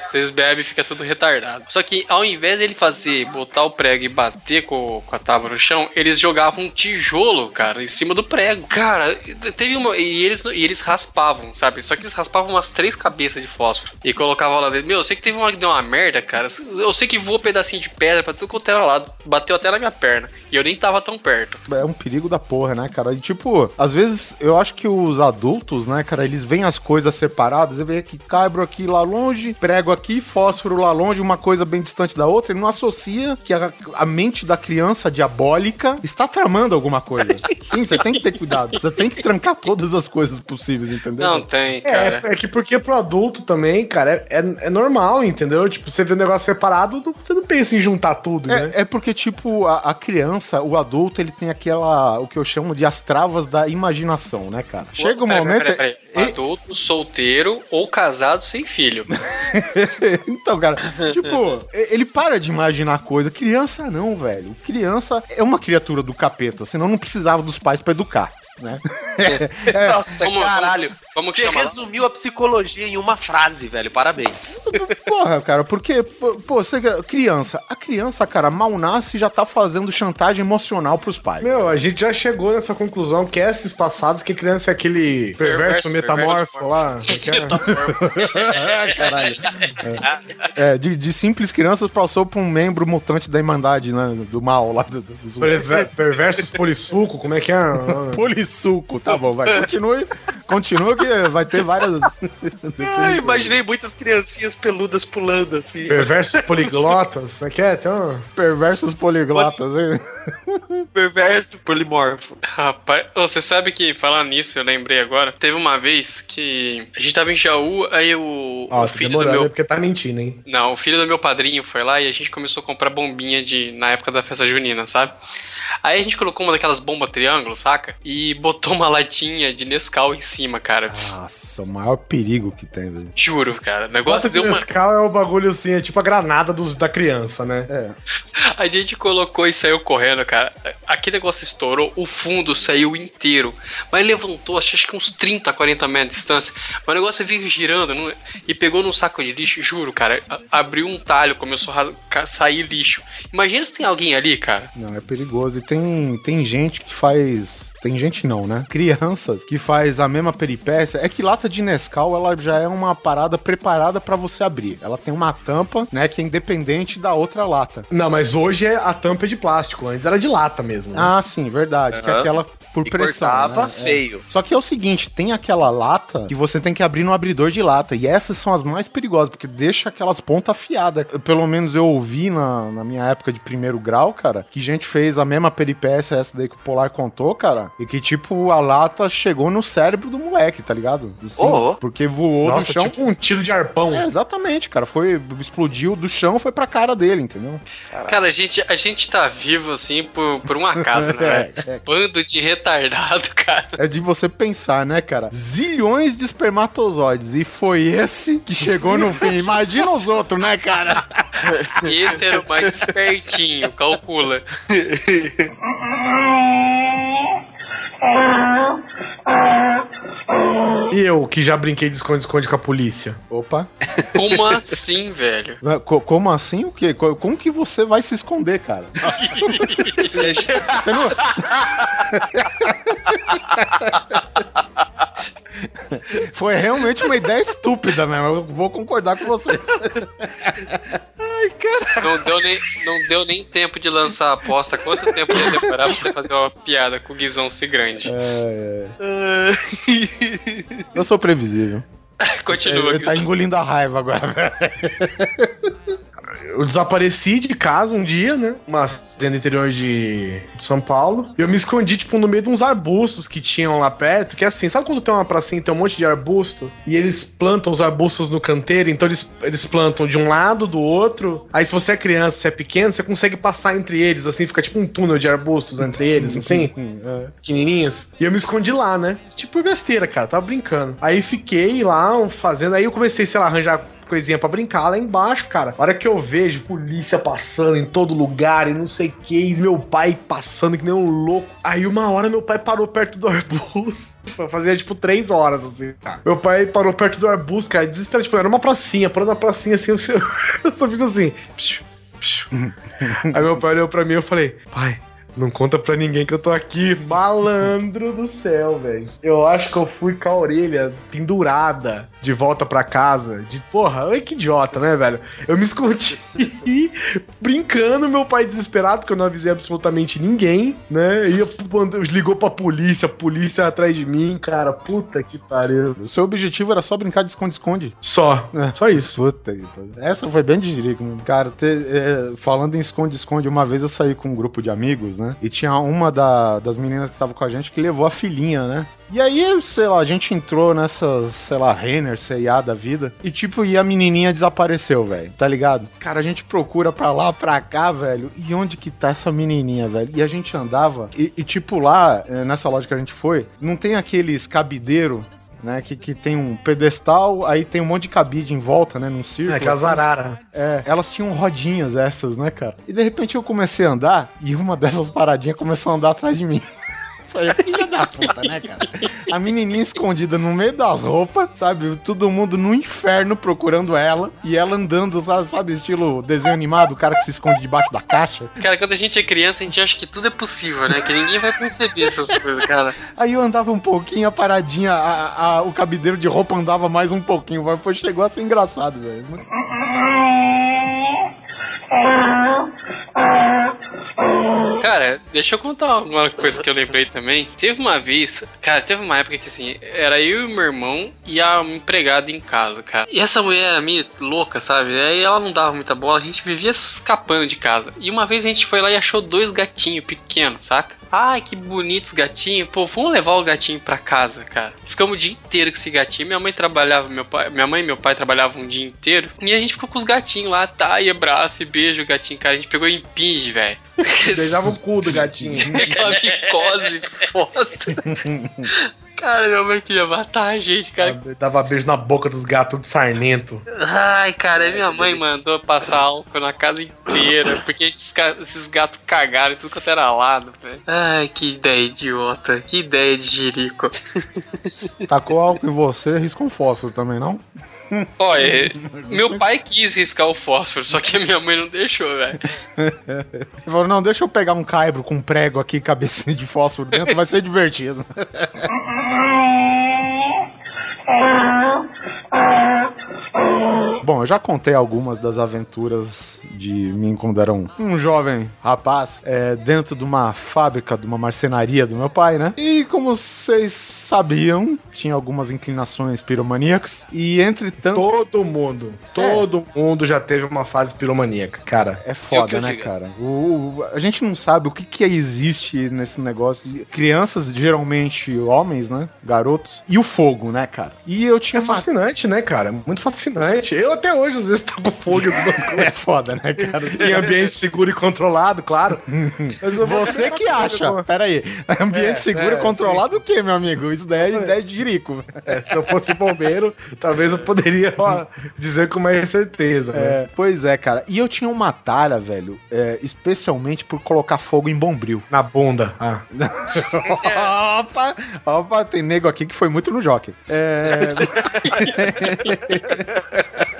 vocês bebem e fica tudo retardado. Só que ao invés dele fazer, botar o prego e bater com, com a tábua no chão, eles jogavam um tijolo, cara, em cima do prego. Cara, teve uma. E eles, e eles raspavam, sabe? Só que eles raspavam umas três cabeças de fósforo e colocavam lá dentro. Meu, eu sei que teve uma que deu uma merda, cara. Eu sei que voou um pedacinho de pedra pra tudo quanto era lado. Bateu até na minha perna. E eu nem tava tão perto. É um perigo da porra, né, cara? E tipo, às vezes eu acho que os adultos, né, cara, eles veem as coisas separadas, você vê que cabro aqui lá longe, prego aqui, fósforo lá longe, uma coisa bem distante da outra, ele não associa que a, a mente da criança diabólica está tramando alguma coisa. Sim, você tem que ter cuidado. Você tem que trancar todas as coisas possíveis, entendeu? Não tem, É, cara. é que porque pro adulto também, cara, é, é, é normal, entendeu? Tipo, você vê um negócio separado, você não pensa em juntar tudo, né? É, é porque, tipo, a, a criança, o adulto, ele tem aquela, o que eu chamo de as travas da imaginação, né, cara? Chega um Peraí, momento. peraí, peraí. e- Adulto, solteiro ou casado sem filho. então, cara, tipo, ele para de imaginar coisa. Criança não, velho. Criança é uma criatura do capeta, senão não precisava dos pais pra educar, né? Nossa, Vamos- caralho. Vamos Você resumiu a psicologia em uma frase, velho. Parabéns. Porra, cara, porque, pô, você, criança, a criança, cara, mal nasce e já tá fazendo chantagem emocional pros pais. Meu, a gente já chegou nessa conclusão que esses passados, que criança é aquele perverso, Perverso, metamorfo perverso. lá. como é que é? Caralho. É, de, de simples crianças passou pra um membro mutante da Irmandade, né? Do mal lá. Do, do, do- Perver- Perversos polissuco, como é que é? Polissuco, tá bom, vai. Continue, continua que vai ter várias. Ah, imaginei muitas criancinhas peludas pulando assim. Perversos poliglotas, como é é? Uma... Perversos poliglotas, hein? Perverso polimorfo. Rapaz, você sabe que falando nisso, eu lembrei agora. Teve uma vez que a gente tava em Jaú, aí o, Ó, o tá filho do demorando meu. porque tá mentindo, hein? Não, o filho do meu padrinho foi lá e a gente começou a comprar bombinha de na época da festa junina, sabe? Aí a gente colocou uma daquelas bombas triângulo, saca? E botou uma latinha de Nescau em cima, cara. Nossa, o maior perigo que tem, velho. Juro, cara. O negócio de deu uma. Nescau é o bagulho assim, é tipo a granada dos, da criança, né? É. A gente colocou e saiu correndo, cara. Aquele negócio estourou, o fundo saiu inteiro. Mas levantou, acho que uns 30, 40 metros de distância. Mas o negócio veio girando não- e pegou num saco de lixo, juro, cara. abriu um talho, começou a sair lixo. Imagina se tem alguém ali, cara. Não, é perigoso. E tem, tem gente que faz. Tem gente não, né? Crianças que faz a mesma peripécia. É que lata de Nescau, ela já é uma parada preparada pra você abrir. Ela tem uma tampa, né, que é independente da outra lata. Não, mas hoje é- a tampa é de plástico, antes era de lata mesmo. né? Ah, sim, verdade. Que é aquela por E pressão. cortava né? É. feio. Só que é o seguinte, tem aquela lata que você tem que abrir no abridor de lata. E essas são as mais perigosas, porque deixa aquelas pontas afiadas. Pelo menos eu ouvi na, na minha época de primeiro grau, cara, que gente fez a mesma peripécia, essa daí que o Polar contou, cara. E que, tipo, a lata chegou no cérebro do moleque, tá ligado? Assim, Oh. Porque voou Nossa, do chão. tipo um tiro de arpão. É, exatamente, cara. Foi, explodiu do chão, foi pra cara dele, entendeu? Cara, a gente, a gente tá vivo assim por, por um acaso, né? É, é. Bando de retardado, cara. É de você pensar, né, cara? Zilhões de espermatozoides. E foi esse que chegou no fim. Imagina os outros, né, cara? Esse era o mais espertinho, calcula. E eu, que já brinquei de esconde-esconde com a polícia. Opa. Como assim, velho? Co- Como assim? O quê? Co- Como que você vai se esconder, cara? Você não... Foi realmente uma ideia estúpida mesmo. Eu vou concordar com você. Não deu, nem, não deu nem tempo de lançar a aposta. Quanto tempo ia demorar pra você fazer uma piada com o Guizão ser grande? É, Eu sou previsível. Continua, Ele tá engolindo a raiva agora, velho. Eu desapareci de casa um dia, né? Uma fazenda interior de, de São Paulo. E eu me escondi, tipo, no meio de uns arbustos que tinham lá perto. Que é assim, sabe quando tem uma pracinha e tem um monte de arbusto? E eles plantam os arbustos no canteiro, então eles, eles plantam de um lado, do outro. Aí se você é criança, se é pequeno, você consegue passar entre eles, assim, fica tipo um túnel de arbustos entre eles, assim pequenininhos. E eu me escondi lá, né? Tipo por besteira, cara. Tava brincando. Aí fiquei lá fazendo. Aí eu comecei, sei lá, a arranjar coisinha pra brincar lá embaixo, cara. A hora que eu vejo polícia passando em todo lugar e não sei o que, e meu pai passando que nem um louco. Aí uma hora meu pai parou perto do arbusto. Fazia tipo três horas, assim, cara. Meu pai parou perto do arbusto, cara, desesperado. Tipo, era uma pracinha, parou na pracinha assim, eu só, fiz assim. Aí meu pai olhou pra mim e eu falei, pai, Não conta pra ninguém que eu tô aqui. Malandro do céu, velho. Eu acho que eu fui com a orelha pendurada de volta pra casa. De porra, ai que idiota, né, velho? Eu me escondi brincando, meu pai desesperado, porque eu não avisei absolutamente ninguém, né? E ligou pra polícia, a polícia atrás de mim, cara. Puta que pariu. O seu objetivo era só brincar de esconde-esconde. Só. É. Só isso. Puta que pariu. Essa foi bem de jirico. Cara, te- é, falando em esconde-esconde, uma vez eu saí com um grupo de amigos, né? E tinha uma da- das meninas que estava com a gente que levou a filhinha, né? E aí, sei lá, a gente entrou nessa, sei lá, Renner, CIA da vida. E tipo, e a menininha desapareceu, velho. Tá ligado? Cara, a gente procura pra lá, pra cá, velho. E onde que tá essa menininha, velho? E a gente andava. E, e, tipo, lá, eh, nessa loja que a gente foi, não tem aqueles cabideiro. Né, que, que tem um pedestal, aí tem um monte de cabide em volta, né? Num círculo. É, que as assim. arara. É, elas tinham rodinhas essas, né, cara? E de repente eu comecei a andar e uma dessas paradinhas começou a andar atrás de mim. Falei, filha da puta, né, cara? A menininha escondida no meio das roupas, sabe? Todo mundo no inferno procurando ela. E ela andando, sabe, sabe, estilo desenho animado, o cara que se esconde debaixo da caixa. Cara, quando a gente é criança, a gente acha que tudo é possível, né? Que ninguém vai perceber essas coisas, cara. Aí eu andava um pouquinho, a paradinha, a- a- o cabideiro de roupa andava mais um pouquinho. Mas foi, chegou a ser engraçado, velho. Cara, deixa eu contar uma coisa que eu lembrei também. Teve uma vez, cara, teve uma época que assim, era eu e meu irmão e a empregada em casa, cara. E essa mulher era meio louca, sabe? Aí ela não dava muita bola, a gente vivia escapando de casa. E uma vez a gente foi lá e achou dois gatinhos pequenos, saca? Ai, que bonitos gatinhos. Pô, vamos levar o gatinho pra casa, cara. Ficamos o dia inteiro com esse gatinho. Minha mãe trabalhava, meu pai, minha mãe e meu pai trabalhavam um dia inteiro. E a gente ficou com os gatinhos lá, tá? E abraço e beijo o gatinho, cara. A gente pegou em pinge, velho. Beijava o cu do gatinho. Aquela micose foda. Cara, minha mãe queria matar a gente, cara. Dava beijo na boca dos gatos de sarnento. Ai, cara, minha mãe mandou passar álcool na casa inteira, porque esses, gatos cagaram em tudo quanto era lado, velho. Ai, que ideia idiota, que ideia de jirico. Tacou álcool em você, riscou um fósforo também, não? Olha, meu pai quis riscar o fósforo, só que a minha mãe não deixou, velho. Ele falou, não, deixa eu pegar um caibro com um prego aqui, cabecinha de fósforo dentro, vai ser divertido. Bom, eu já contei algumas das aventuras de mim quando era um, um jovem rapaz é, dentro de uma fábrica, de uma marcenaria do meu pai, né? E como vocês sabiam, tinha algumas inclinações piromaníacas. E entre tanto. Todo mundo, todo mundo já teve uma fase piromaníaca, cara. É foda, né, diga. cara? O, o- a gente não sabe o que, que existe nesse negócio. de Crianças, geralmente homens, né? Garotos. E o fogo, né, cara? E eu tinha É fascinante, né, cara? Muito fascinante. Eu até hoje, às vezes, taco fogo algumas coisas. É foda, né, cara? Em ambiente seguro e controlado, claro. Eu Você que acha. fazer Pera aí. Ambiente É, seguro é, e controlado o quê, meu amigo? Isso daí é ideia de jirico. É, se eu fosse bombeiro, talvez eu poderia ó, dizer com mais certeza. né? É, pois é, cara. E eu tinha uma tara, velho, é, especialmente por colocar fogo em bombril. Na bunda. Ah. opa, opa, tem nego aqui que foi muito no jockey. É...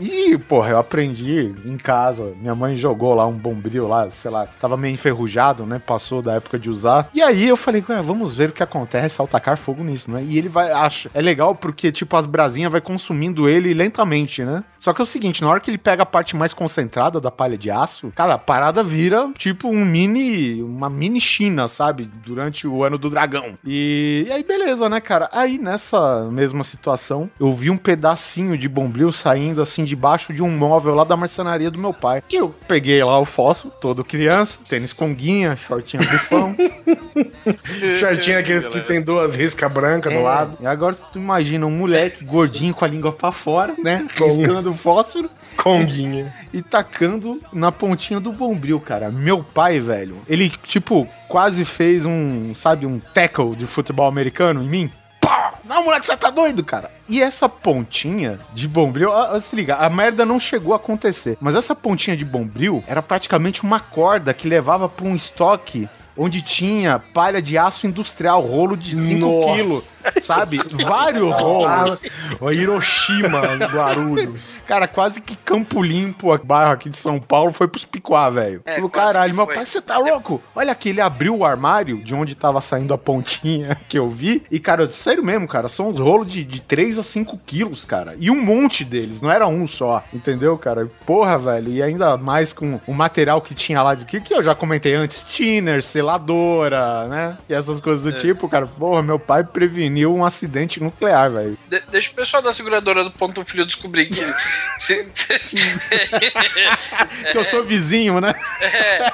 E, porra, eu aprendi em casa. Minha mãe jogou lá um bombril lá, sei lá, tava meio enferrujado, né? Passou da época de usar. E aí eu falei, vamos ver o que acontece ao tacar fogo nisso, né? E ele vai, acha. É legal porque, tipo, as brasinhas vai consumindo ele lentamente, né? Só que é o seguinte, na hora que ele pega a parte mais concentrada da palha de aço, cara, a parada vira tipo um mini. Uma mini China, sabe? Durante o ano do dragão. E, e aí, beleza, né, cara? Aí nessa mesma situação, eu vi um pedacinho de bombril saindo assim debaixo de um móvel lá da marcenaria do meu pai. E eu peguei lá o fósforo, todo criança, tênis conguinha, shortinho bufão. Shortinho aqueles que tem duas riscas brancas do lado. E agora tu imagina um moleque gordinho com a língua pra fora, né? Riscando o fósforo Conguinha. e tacando na pontinha do bombril, cara. Meu pai, velho, ele, tipo, quase fez um, sabe, um tackle de futebol americano em mim. Não, moleque, você tá doido, cara. E essa pontinha de bombril, se liga, a merda não chegou a acontecer. Mas essa pontinha de bombril era praticamente uma corda que levava pra um estoque onde tinha palha de aço industrial, rolo de 5 Nossa. quilos, sabe? Vários rolos. O Hiroshima, Guarulhos. Cara, quase que Campo Limpo, a bairro aqui de São Paulo, foi pros picuá, velho. É, caralho, meu pai, você tá louco? Olha aqui, ele abriu o armário de onde tava saindo a pontinha que eu vi. E, cara, sério mesmo, cara, são uns rolos de, de 3 a 5 quilos, cara. E um monte deles, não era um só, entendeu, cara? Porra, velho, e ainda mais com o material que tinha lá de que, que eu já comentei antes, tinner, seladora, né? E essas coisas do tipo, cara. Porra, meu pai preveniu um acidente nuclear, velho. De- deixa o pessoal da seguradora do Ponto Frio descobrir que. se- Que eu sou vizinho, né?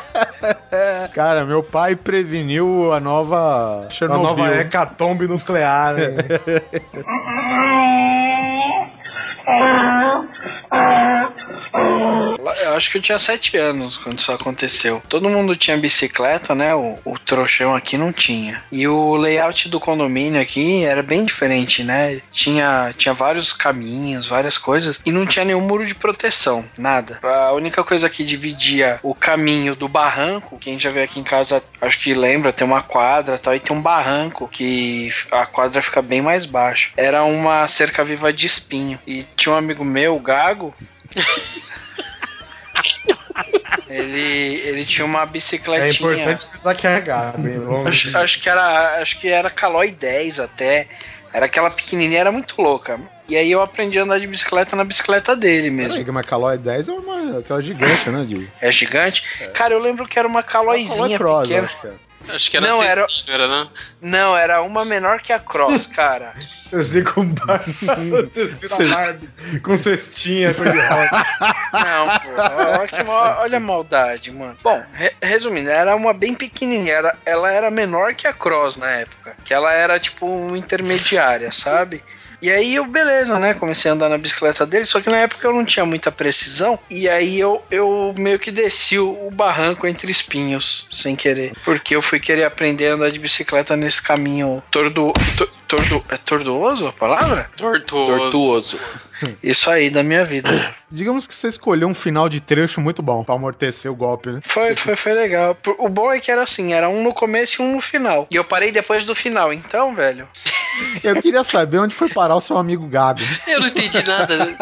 Cara, meu pai preveniu a nova A Chernobyl. nova hecatombe nuclear, né? Eu acho que eu tinha sete anos quando isso aconteceu. Todo mundo tinha bicicleta, né? O, o trouxão aqui não tinha. E o layout do condomínio aqui era bem diferente, né? Tinha, tinha vários caminhos, várias coisas. E não tinha nenhum muro de proteção, nada. A única coisa que dividia o caminho do barranco, quem já veio aqui em casa, acho que lembra, tem uma quadra tal, e tem um barranco que a quadra fica bem mais baixo. Era uma cerca viva de espinho. E tinha um amigo meu, o Gago, ele, ele tinha uma É bicicletinha. importante precisar carregar. Bem, vamos- acho, acho que era, acho que era Caloi 10 até. Era aquela pequenininha, era muito louca. E aí eu aprendi a andar de bicicleta na bicicleta dele mesmo. Peraí, mas Calói 10 é uma, aquela gigante, né? De... É gigante. Cara, eu lembro que era uma Calóizinha Calói Cross, eu pequena. acho que é. Acho que era Não, era- era, não? Não, era uma menor que a Cross, cara. Você com bar... Com Barbie, com cestinha, cor de rosa. Não, pô. Olha, que mal- olha a maldade, mano. Bom, re- resumindo, era uma bem pequenininha. Era, ela era menor que a Cross na época. Que ela era, tipo, uma intermediária, sabe? E aí eu, beleza, né? Comecei a andar na bicicleta dele, só que na época eu não tinha muita precisão. E aí eu, eu meio que desci o, o barranco entre espinhos, sem querer. Porque eu fui querer aprender a andar de bicicleta nesse caminho tordo, tor- tordo, é tortuoso a palavra? Tortuoso. Tortuoso. Isso aí da minha vida. Digamos que você escolheu um final de trecho muito bom pra amortecer o golpe, né? Foi, foi, foi legal. O bom é que era assim, era um no começo e um no final. E eu parei depois do final, então, velho. Eu queria saber onde foi parar o seu amigo Gago. Eu não entendi nada.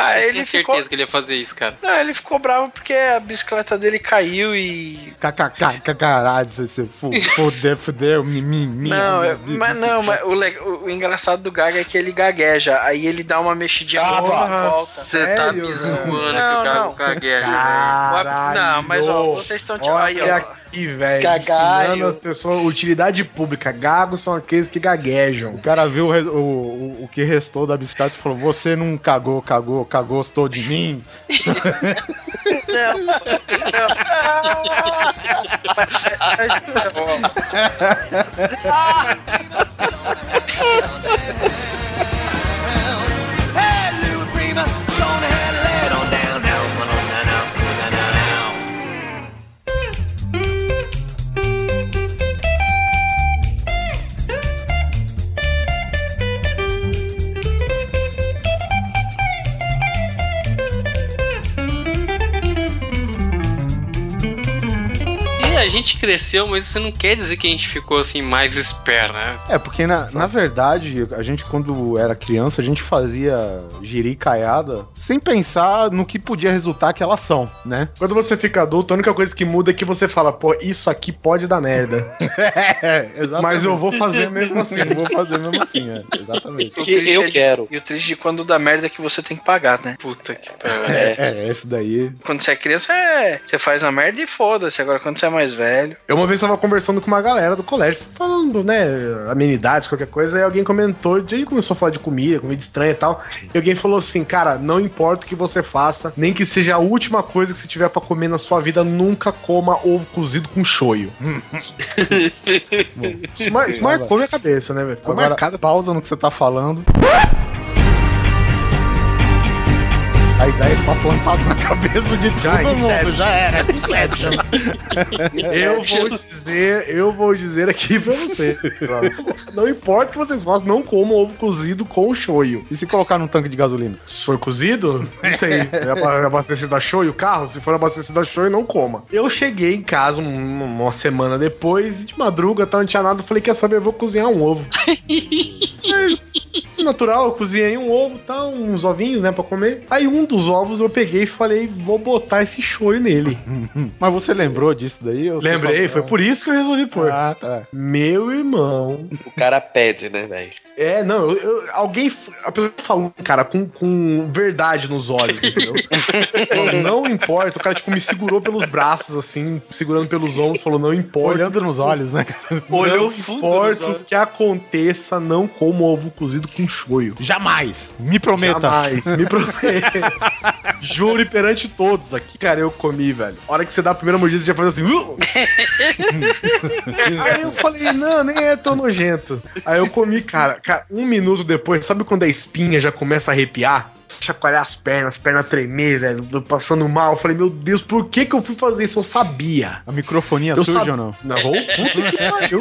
Ah, Eu ele tinha ficou. certeza que ele ia fazer isso, cara. Não, ele ficou bravo porque a bicicleta dele caiu e. KKK, caralho, você se fu- fuder, fuder, mim, mim. Não, é- mas não, mas o, le- o- o engraçado do Gaga é que ele gagueja. Aí ele dá uma mexidinha Ah, boa volta. Você tá me zoando que Não, o cara não. cagueja, velho. Não, mas ó, vocês estão te- aí, ó. Aqui, velho. Ensinando as pessoas utilidade pública. Gagos são aqueles que gaguejam. O cara viu o, o, o, o que restou da bicicleta e falou: Você não cagou, cagou, cagou, gostou de mim? Não, não. A gente cresceu, mas isso não quer dizer que a gente ficou assim mais esperto, né? É, porque na, na verdade, a gente, quando era criança, a gente fazia giricaiada sem pensar no que podia resultar aquela ação, né? Quando você fica adulto, a única coisa que muda é que você fala, pô, isso aqui pode dar merda. É, exatamente. Mas eu vou fazer mesmo assim. Eu vou fazer mesmo assim, é, exatamente. O Que eu é- quero. E o triste de quando dá merda é que você tem que pagar, né? Puta que pariu. É, é, esse daí. Quando você é criança, é. Você faz a merda e foda-se. Agora, quando você é mais velho. Eu uma vez tava conversando com uma galera do colégio, falando, né, amenidades, qualquer coisa, e alguém comentou, e aí começou a falar de comida, comida estranha e tal, e alguém falou assim, cara, não importa o que você faça, nem que seja a última coisa que você tiver pra comer na sua vida, nunca coma ovo cozido com shoyu. isso, mar- isso marcou minha cabeça, né, velho? Ficou Agora, marcado. pausa no que você tá falando. A ideia está plantada na cabeça de todo Já, mundo. Inception. Já era. Inception. Eu vou dizer, eu vou dizer aqui pra você. Não importa o que vocês façam, não comam ovo cozido com shoyu. E se colocar num tanque de gasolina? Se for cozido, não sei. É aba- abastecido a shoyu o carro? Se for abastecido a shoyu, não coma. Eu cheguei em casa um- uma semana depois, de madruga, tá, não tinha nada. Falei, quer saber, eu vou cozinhar um ovo. Natural, eu cozinhei um ovo, tá, uns ovinhos, né, pra comer. Aí um dos ovos eu peguei e falei, vou botar esse shoyu nele. Mas você lembrou disso daí? Lembrei, só- foi por isso que eu resolvi pôr. Ah, tá. Meu irmão. O cara pede, né, velho? É, não, eu, eu- alguém. A pessoa falou, cara, com, com verdade nos olhos, entendeu? Falou, não importa, o cara, tipo, me segurou pelos braços, assim, segurando pelos ombros, falou, não importa. Olhando nos olhos, né, cara? Olhou não fundo importa nos o olhos. que aconteça, não como ovo cozido com shoyu. Jamais. Me prometa. Jamais, me prometo. Juro perante todos aqui. Cara, eu comi, velho. A hora que você dá a primeira mordida, você já faz assim. "Uh!" Aí eu falei, não, nem é tão nojento. Aí eu comi, cara, cara, um minuto depois, sabe quando a espinha já começa a arrepiar? Chacoalhar as pernas, as pernas tremer, velho, passando mal. Eu falei, meu Deus, por que que eu fui fazer isso? Eu sabia. A microfonia Eu surge sab- ou não? Não, puta que pariu.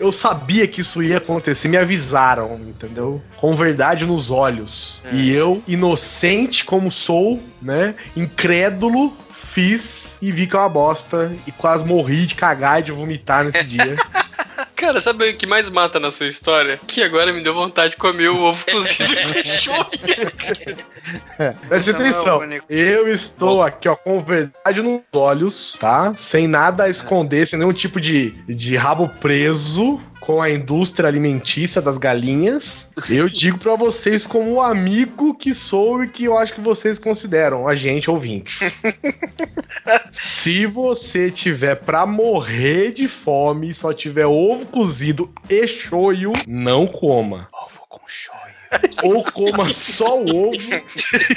Eu sabia que isso ia acontecer, me avisaram, entendeu? Com verdade nos olhos. E eu, inocente como sou, né? Incrédulo, fiz e vi que é uma bosta e quase morri de cagar e de vomitar nesse dia. Cara, sabe o que mais mata na sua história? Que agora me deu vontade de comer o ovo cozido com shoyu. Preste é atenção. Eu estou aqui, ó, com verdade nos olhos, tá? Sem nada a esconder, sem nenhum tipo de, de rabo preso com a indústria alimentícia das galinhas. Eu digo pra vocês como o amigo que sou e que eu acho que vocês consideram a gente ouvintes. Se você tiver pra morrer de fome e só tiver ovo cozido e shoyu, não coma. Ovo com shoyu. Ou coma só o ovo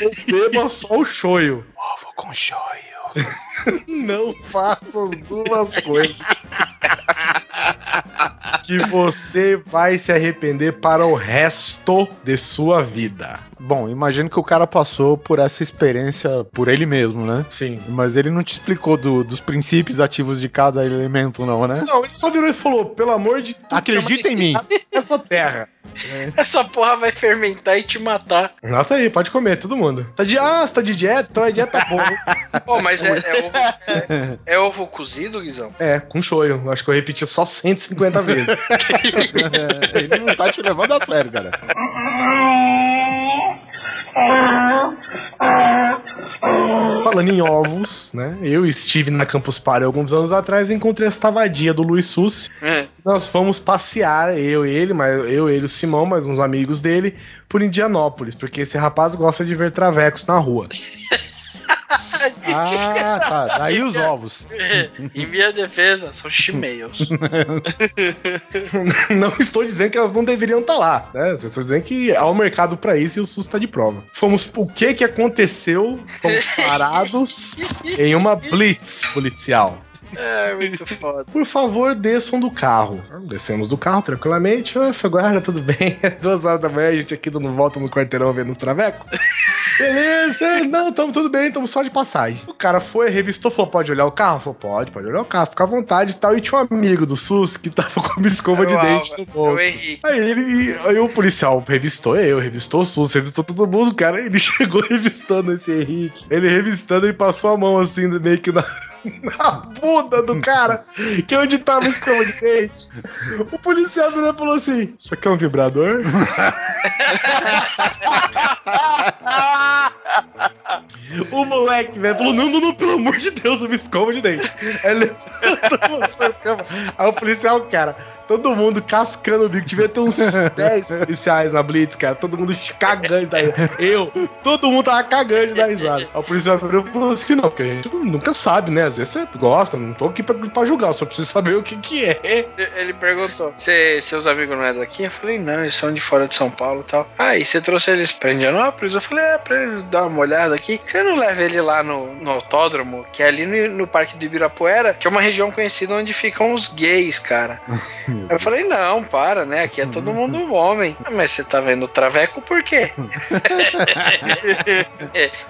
ou beba só o shoyu. Ovo com shoyu. Não faça as duas coisas. que você vai se arrepender para o resto de sua vida. Bom, imagino que o cara passou por essa experiência por ele mesmo, né? Sim. Mas ele não te explicou do- dos princípios ativos de cada elemento, não, né? Não, ele só virou e falou: pelo amor de tudo Acredita em mim. essa terra. Essa porra vai fermentar e te matar. Nota aí, pode comer, todo mundo. Tá de, ah, você tá de dieta? Então é dieta boa. Pô, mas é, é ovo, é, é ovo cozido, Guizão? é, com shoyu. Acho que eu repeti só 150 vezes. ele não tá te levando a sério, cara. Falando em ovos, né? Eu estive na Campus Party alguns anos atrás e encontrei essa vadia do Luiz Sussi. É. Nós fomos passear, eu e ele, mas eu, ele e o Simão, mais uns amigos dele, por Indianópolis, porque esse rapaz gosta de ver travecos na rua. Ah, tá. Daí os ovos. Em minha defesa, são chimeios. não estou dizendo que elas não deveriam estar lá, né? Eu Estou dizendo que há um mercado para isso e o SUS está de prova. Fomos, o que que aconteceu? Fomos parados em uma blitz policial. É, muito foda. Por favor, desçam do carro. Descemos do carro tranquilamente. Seu guarda, tudo bem? Duas horas da manhã, a gente aqui dando volta no quarteirão vendo os travecos. Beleza, não, tamo tudo bem, tamo só de passagem. O cara foi, revistou, falou: pode olhar o carro? Falou, pode, pode olhar o carro, fica à vontade e tal. E tinha um amigo do SUS que tava com uma escova de o dente no bolso. Aí ele, aí o policial revistou eu, revistou o SUS, revistou todo mundo, cara. Ele chegou revistando esse Henrique. Ele revistando e passou a mão assim, meio que na, na bunda do cara, que é onde tava a escova de dente. O policial virou e falou assim: Isso aqui é um vibrador? O moleque, velho, falou: não, não, não, pelo amor de Deus, uma escova de dente. Aí ele levantou essa escova. Aí o policial, cara, todo mundo cascando o bico. Devia ter uns 10 policiais na Blitz, cara. Todo mundo cagando da risada. Eu, todo mundo tava cagando de dar risada. Aí o policial falou assim: não, porque a gente nunca sabe, né? Às vezes você gosta, não tô aqui pra, pra julgar, eu só preciso saber o que que é. Ele- perguntou: "Cê- seus amigos não é daqui? Eu falei: não, eles são de fora de São Paulo e tal. Ah, e você trouxe eles pra Indianópolis? Eu falei: é, pra eles dar uma olhada aqui. Você não leva ele lá no, no autódromo, que é ali no, no Parque do Ibirapuera, que é uma região conhecida onde ficam os gays, cara. Eu falei, não, para, né? Aqui é todo mundo homem. Ah, Mas você tá vendo o traveco por quê?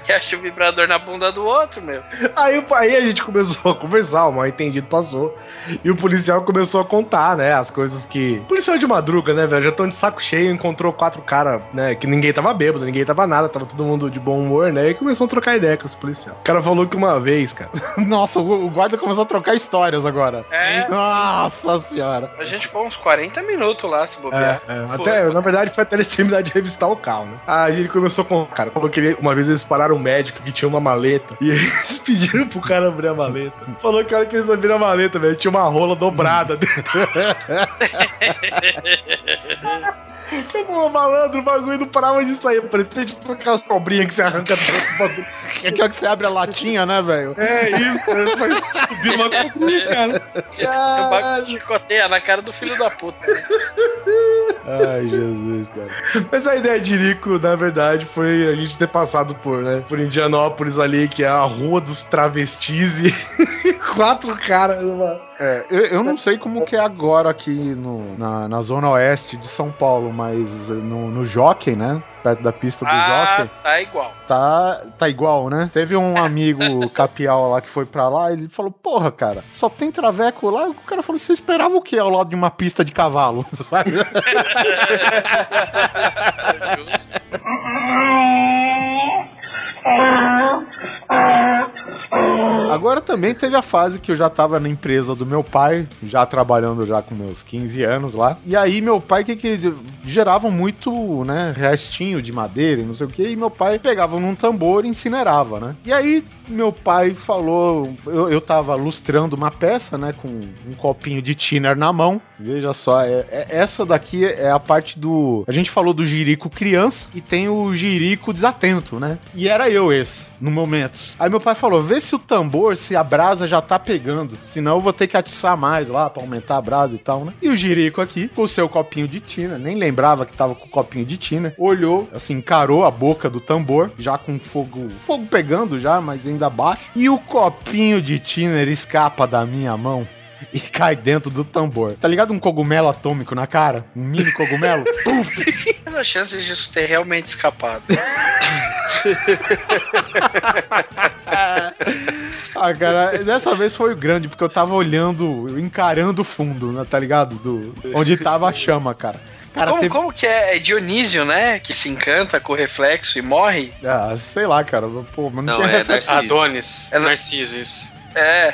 que acha o vibrador na bunda do outro, meu. Aí, o- aí a gente começou a conversar, o mal entendido passou. E o policial começou a contar, né? As coisas que. Policial de madruga, né, velho? Já tão de saco cheio, encontrou quatro caras, né? Que ninguém tava bêbado, ninguém tava nada, tava todo mundo de bom humor, né? E começou a trocar ideia com os policiais. O cara falou que uma vez, cara. Nossa, o o guarda começou a trocar histórias agora. É. Nossa senhora. A gente ficou uns 40 minutos lá, se É, bobear. é, até, na verdade, foi até eles terminar de revistar o carro, né? Aí ele começou com. Cara, falou que ele- uma vez eles pararam um médico que tinha uma maleta. E eles pediram pro cara abrir a maleta. Falou que a hora que eles abriram a maleta, velho, tinha uma rola dobrada dentro. Pô, malandro, o bagulho não parava de sair. Parecia tipo aquelas cobrinhas que você arranca do bagulho. É aquela que você abre a latinha, né, velho? É isso, né? vai subir uma cobrinha, cara. O bagulho chicoteia na cara do filho da puta. Ai, Jesus, cara. Mas a ideia de Rico, na verdade, foi a gente ter passado por, né? Por Indianópolis ali, que é a rua dos travestis e quatro caras numa. É, eu, eu não sei como que é agora aqui no, na, na zona oeste de São Paulo, mas no, no Jockey, né? Perto da pista do Ah, Jockey, tá igual. tá, tá igual, né? Teve um amigo capial lá que foi pra lá, ele falou, porra, cara, só tem traveco lá? O cara falou, você esperava o quê ao lado de uma pista de cavalo, sabe? Agora também teve a fase que eu já tava na empresa do meu pai, já trabalhando já com meus 15 anos lá. E aí meu pai que que gerava muito, né, restinho de madeira e não sei o que, e meu pai pegava num tambor e incinerava, né? E aí meu pai falou, eu, eu tava lustrando uma peça, né, com um copinho de thinner na mão. Veja só, é, é- essa daqui é a parte do, a gente falou do jirico criança e tem o jirico desatento, né? E era eu esse, no momento. Aí meu pai falou, vê se o tambor, se a brasa já tá pegando, senão eu vou ter que atiçar mais lá pra aumentar a brasa e tal, né? E o jirico aqui, com o seu copinho de tina, nem lembrava que tava com o copinho de tina, olhou, assim, encarou a boca do tambor, já com fogo, fogo pegando já, mas ainda baixo, e o copinho de tiner escapa da minha mão. E cai dentro do tambor. Tá ligado um cogumelo atômico na cara? Um mini cogumelo? Puf! As chances disso ter realmente escapado. Ah, cara, dessa vez foi grande, porque eu tava olhando, encarando o fundo, né, tá ligado? Do, onde tava a chama, cara. Cara, como, teve. como que é? É Dionísio, né? Que se encanta com o reflexo e morre? Ah, sei lá, cara. Pô, mas não, Não, tinha é reflexo. Narciso. Adonis. É Narciso, isso. É.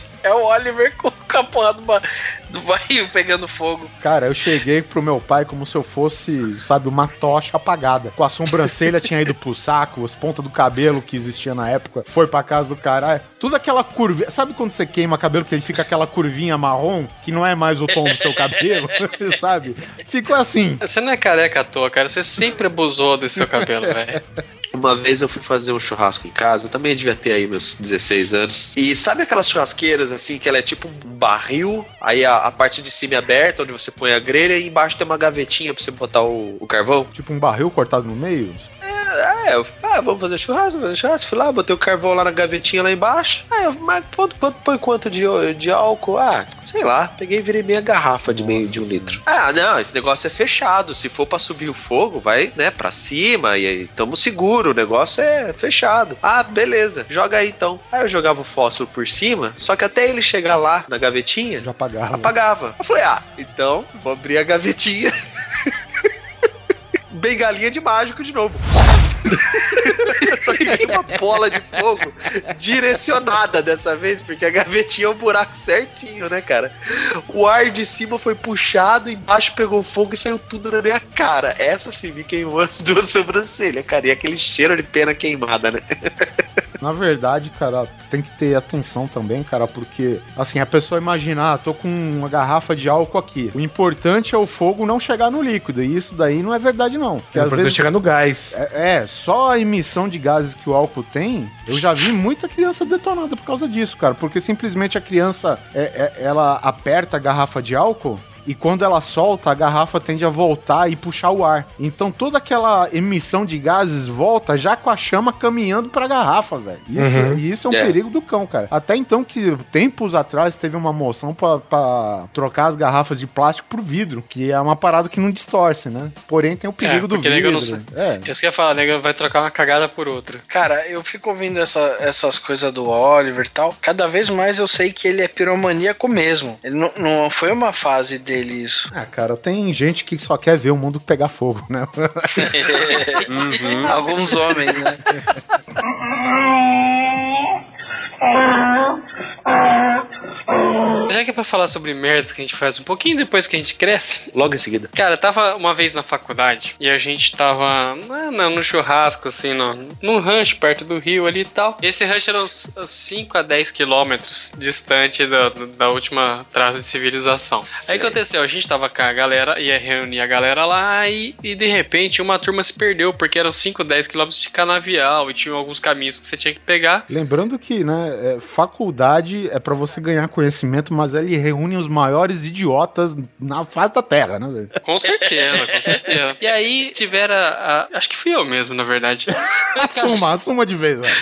é o Oliver com a porra do, ba- do barril pegando fogo. Cara, eu cheguei pro meu pai como se eu fosse, sabe, uma tocha apagada. Com a sobrancelha tinha ido pro saco, as pontas do cabelo que existia na época foi pra casa do caralho. Tudo aquela curva. Sabe quando você queima cabelo que ele fica aquela curvinha marrom, que não é mais o tom do seu cabelo, sabe? Ficou assim. Você não é careca à toa, cara. Você sempre abusou desse seu cabelo, velho. Uma vez eu fui fazer um churrasco em casa, eu também devia ter aí meus 16 anos. E sabe aquelas churrasqueiras assim, que ela é tipo um barril, aí a, a parte de cima é aberta, onde você põe a grelha, e embaixo tem uma gavetinha pra você botar o, o carvão? Tipo um barril cortado no meio. É, eu, ah, vamos fazer churrasco, vamos fazer churrasco. Fui lá, botei o carvão lá na gavetinha lá embaixo. Ah, eu, mas quanto, quanto, põe quanto de, de álcool? Ah, sei lá, peguei e virei meia garrafa de meio de um litro. Ah, não, esse negócio é fechado. Se for pra subir o fogo, vai, né, pra cima e aí tamo seguro. O negócio é fechado. Ah, beleza, joga aí então. Aí eu jogava o fósforo por cima, só que até ele chegar lá na gavetinha, Já apagava. apagava. Eu falei, ah, então vou abrir a gavetinha. Bengalinha de mágico de novo. Só que veio uma bola de fogo direcionada dessa vez, porque a gavetinha é um buraco certinho, né, cara? O ar de cima foi puxado, embaixo pegou fogo e saiu tudo na minha cara. Essa sim me queimou as duas sobrancelhas, cara. E aquele cheiro de pena queimada, né? Na verdade, cara, tem que ter atenção também, cara, porque, assim, a pessoa imagina, ah, tô com uma garrafa de álcool aqui. O importante é o fogo não chegar no líquido, e isso daí não é verdade, não. Porque É importante vezes, chegar no gás. é, é, só a emissão de gases que o álcool tem, eu já vi muita criança detonada por causa disso, cara, porque simplesmente a criança, é, é- ela aperta a garrafa de álcool e quando ela solta, a garrafa tende a voltar e puxar o ar. Então toda aquela emissão de gases volta já com a chama caminhando pra garrafa, velho. Isso, Uhum. e isso é um É. perigo do cão, cara. Até então que tempos atrás teve uma moção pra, pra trocar as garrafas de plástico por vidro, que é uma parada que não distorce, né? Porém tem o perigo É, do vidro. não É. Isso que eu ia falar, nego vai trocar uma cagada por outra. Cara, eu fico ouvindo essa- essas coisas do Oliver e tal. Cada vez mais eu sei que ele é piromaníaco mesmo. Ele não, não foi uma fase dele isso. Ah, cara, tem gente que só quer ver o mundo pegar fogo, né? Alguns homens, né? Já que é pra falar sobre merdas que a gente faz um pouquinho depois que a gente cresce. Logo em seguida. Cara, eu tava uma vez na faculdade e a gente tava na- na- no churrasco, assim, no, num rancho perto do rio ali e tal. Esse rancho era uns 5 a 10 quilômetros distante da, da última traço de civilização. Aí o que aconteceu? A gente tava com a galera, ia reunir a galera lá e, e de repente uma turma se perdeu, porque eram 5, 10 quilômetros de canavial e tinham alguns caminhos que você tinha que pegar. Lembrando que, né, é, faculdade é pra você ganhar conhecimento, mas ele reúne os maiores idiotas na face da Terra, né, velho? Com certeza, com certeza. E aí tiveram. a- acho que fui eu mesmo, na verdade. Assuma, assuma de vez, velho.